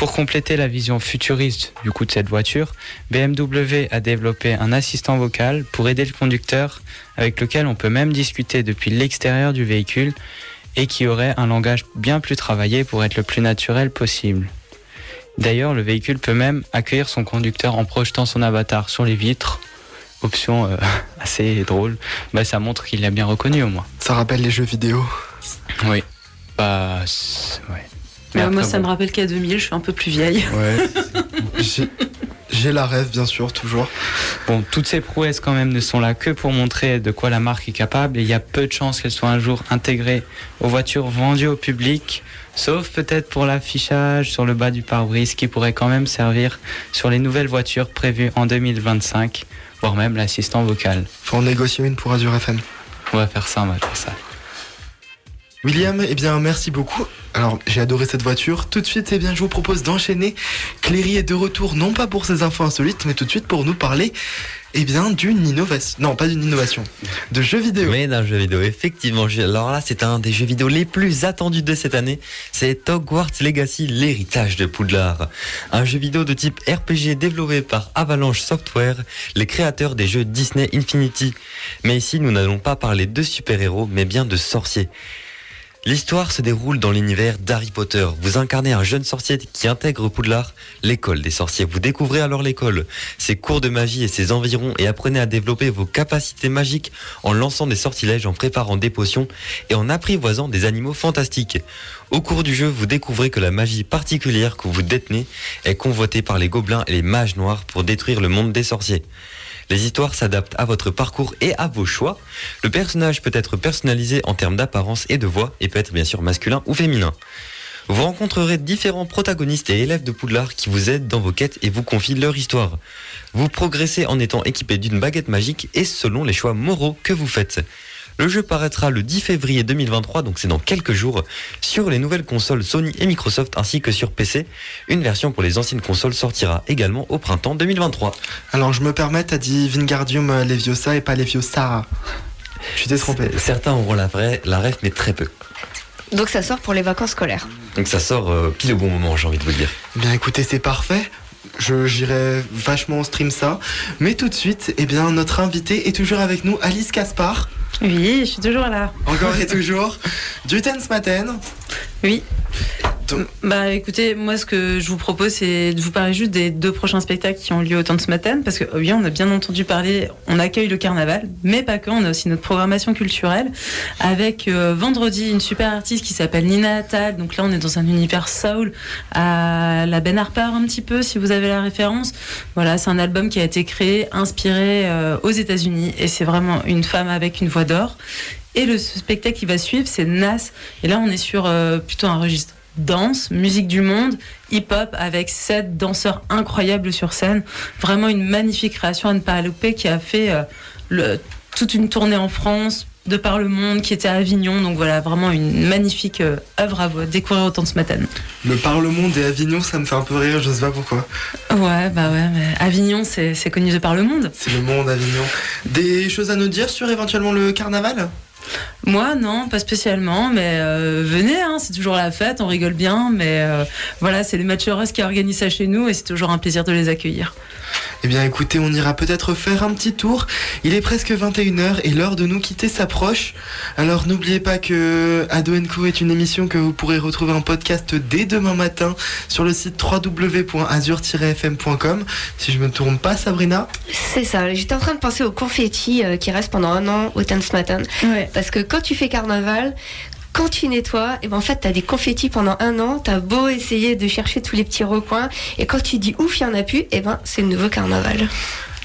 Pour compléter la vision futuriste du coup de cette voiture, BMW a développé un assistant vocal pour aider le conducteur avec lequel on peut même discuter depuis l'extérieur du véhicule et qui aurait un langage bien plus travaillé pour être le plus naturel possible. D'ailleurs, le véhicule peut même accueillir son conducteur en projetant son avatar sur les vitres. Option euh, assez drôle. Bah, ça montre qu'il l'a bien reconnu au moins. Ça rappelle les jeux vidéo. Oui. Bah, ouais. Euh, moi, ça bon. me rappelle K2000, je suis un peu plus vieille. Ouais. J'ai- J'ai la rêve, bien sûr, toujours. Bon, toutes ces prouesses quand même ne sont là que pour montrer de quoi la marque est capable et il y a peu de chances qu'elles soient un jour intégrées aux voitures vendues au public, sauf peut-être pour l'affichage sur le bas du pare-brise qui pourrait quand même servir sur les nouvelles voitures prévues en 2025, voire même l'assistant vocal. Faut en négocier une pour Azure FM. On va faire ça, on va faire ça. William, eh bien, merci beaucoup. Alors, j'ai adoré cette voiture. Tout de suite, eh bien, je vous propose d'enchaîner. Cléry est de retour, non pas pour ses infos insolites, mais tout de suite pour nous parler, eh bien, d'une innovation. Non, pas d'une innovation. De jeux vidéo. Mais d'un jeu vidéo, effectivement. Alors là, c'est un des jeux vidéo les plus attendus de cette année. C'est Hogwarts Legacy, l'héritage de Poudlard. Un jeu vidéo de type RPG développé par Avalanche Software, les créateurs des jeux Disney Infinity. Mais ici, nous n'allons pas parler de super-héros, mais bien de sorciers. L'histoire se déroule dans l'univers d'Harry Potter. Vous incarnez un jeune sorcier qui intègre Poudlard, l'école des sorciers. Vous découvrez alors l'école, ses cours de magie et ses environs et apprenez à développer vos capacités magiques en lançant des sortilèges, en préparant des potions et en apprivoisant des animaux fantastiques. Au cours du jeu, vous découvrez que la magie particulière que vous détenez est convoitée par les gobelins et les mages noirs pour détruire le monde des sorciers. Les histoires s'adaptent à votre parcours et à vos choix. Le personnage peut être personnalisé en termes d'apparence et de voix et peut être bien sûr masculin ou féminin. Vous rencontrerez différents protagonistes et élèves de Poudlard qui vous aident dans vos quêtes et vous confient leur histoire. Vous progressez en étant équipé d'une baguette magique et selon les choix moraux que vous faites. Le jeu paraîtra le 10 février 2023, donc c'est dans quelques jours, sur les nouvelles consoles Sony et Microsoft ainsi que sur PC. Une version pour les anciennes consoles sortira également au printemps 2023. Alors, je me permets, t'as dit Vingardium euh, Leviosa et pas Leviosa. Tu t'es trompé. Certains auront la vraie, la ref, mais très peu. Donc ça sort pour les vacances scolaires. Donc ça sort euh, pile au bon moment, j'ai envie de vous le dire. Bien écoutez, c'est parfait. Je j'irai vachement stream ça. Mais tout de suite, eh bien, notre invité est toujours avec nous, Alice Caspar. Oui, je suis toujours là. Encore et toujours. Du Tense Matin. Oui. Bah écoutez, moi ce que je vous propose c'est de vous parler juste des deux prochains spectacles qui ont lieu au temps de ce matin parce que oui on a bien entendu parler, on accueille le carnaval, mais pas que, on a aussi notre programmation culturelle avec euh, vendredi une super artiste qui s'appelle Nina Attal, donc là on est dans un univers soul à la Ben Harper un petit peu si vous avez la référence. Voilà, c'est un album qui a été créé, inspiré euh, aux États-Unis et c'est vraiment une femme avec une voix Et le spectacle qui va suivre, c'est Nas. Et là, on est sur euh, plutôt un registre danse, musique du monde, hip-hop, avec sept danseurs incroyables sur scène. Vraiment une magnifique création, Anne Palopé, qui a fait euh, toute une tournée en France, de par le monde, qui était à Avignon. Donc voilà, vraiment une magnifique euh, œuvre à découvrir autant ce matin. Le Parlement et Avignon, ça me fait un peu rire, je sais pas pourquoi. Ouais, bah ouais, mais Avignon, c'est c'est connu de par le monde. C'est le monde, Avignon. Des choses à nous dire sur éventuellement le carnaval? Moi, non, pas spécialement, mais euh, venez, hein, c'est toujours la fête, on rigole bien, mais euh, voilà, c'est les matcheuses qui organisent ça chez nous et c'est toujours un plaisir de les accueillir. Eh bien écoutez, on ira peut-être faire un petit tour. Il est presque 21h et l'heure de nous quitter s'approche. Alors n'oubliez pas que Ado Co est une émission que vous pourrez retrouver en podcast dès demain matin sur le site www.azur-fm.com. Si je me trompe pas, Sabrina? C'est ça, j'étais en train de penser aux confettis euh, qui restent pendant un an au Temps Matin. Parce que quand tu fais carnaval, quand tu nettoies, et ben en fait, tu as des confettis pendant un an, tu as beau essayer de chercher tous les petits recoins, et quand tu dis ouf, il n'y en a plus, et ben c'est le nouveau carnaval.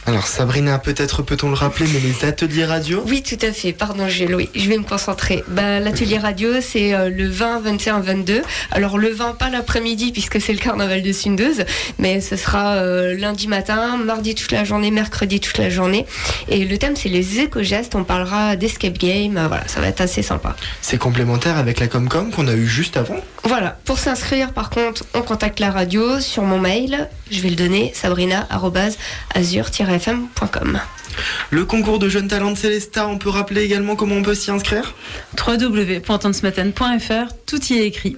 Alors Sabrina, peut-être peut-on le rappeler, mais les ateliers radio Oui, tout à fait. Pardon, j'ai Louis. Je vais me concentrer. Bah, l'atelier radio, c'est euh, le 20, 21, 22. Alors le 20, pas l'après-midi puisque c'est le carnaval de Sundeuse, mais ce sera euh, lundi matin, mardi toute la journée, mercredi toute la journée. Et le thème, c'est les éco-gestes. On parlera d'escape game. Euh, Voilà, ça va être assez sympa. C'est complémentaire avec la Comcom qu'on a eu juste avant. Voilà. Pour s'inscrire, par contre, on contacte la radio sur mon mail. Je vais le donner, Le concours de jeunes talents de Célesta, on peut rappeler également comment on peut s'y inscrire? www.tantesmatin.fr, tout y est écrit.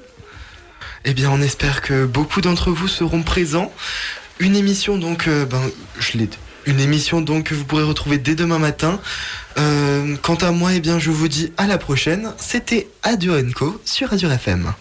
Eh bien, on espère que beaucoup d'entre vous seront présents. Une émission donc, euh, ben, je l'ai. Une émission donc que vous pourrez retrouver dès demain matin. Euh, quant à moi, eh bien, je vous dis à la prochaine. C'était Adio Co sur Azure FM.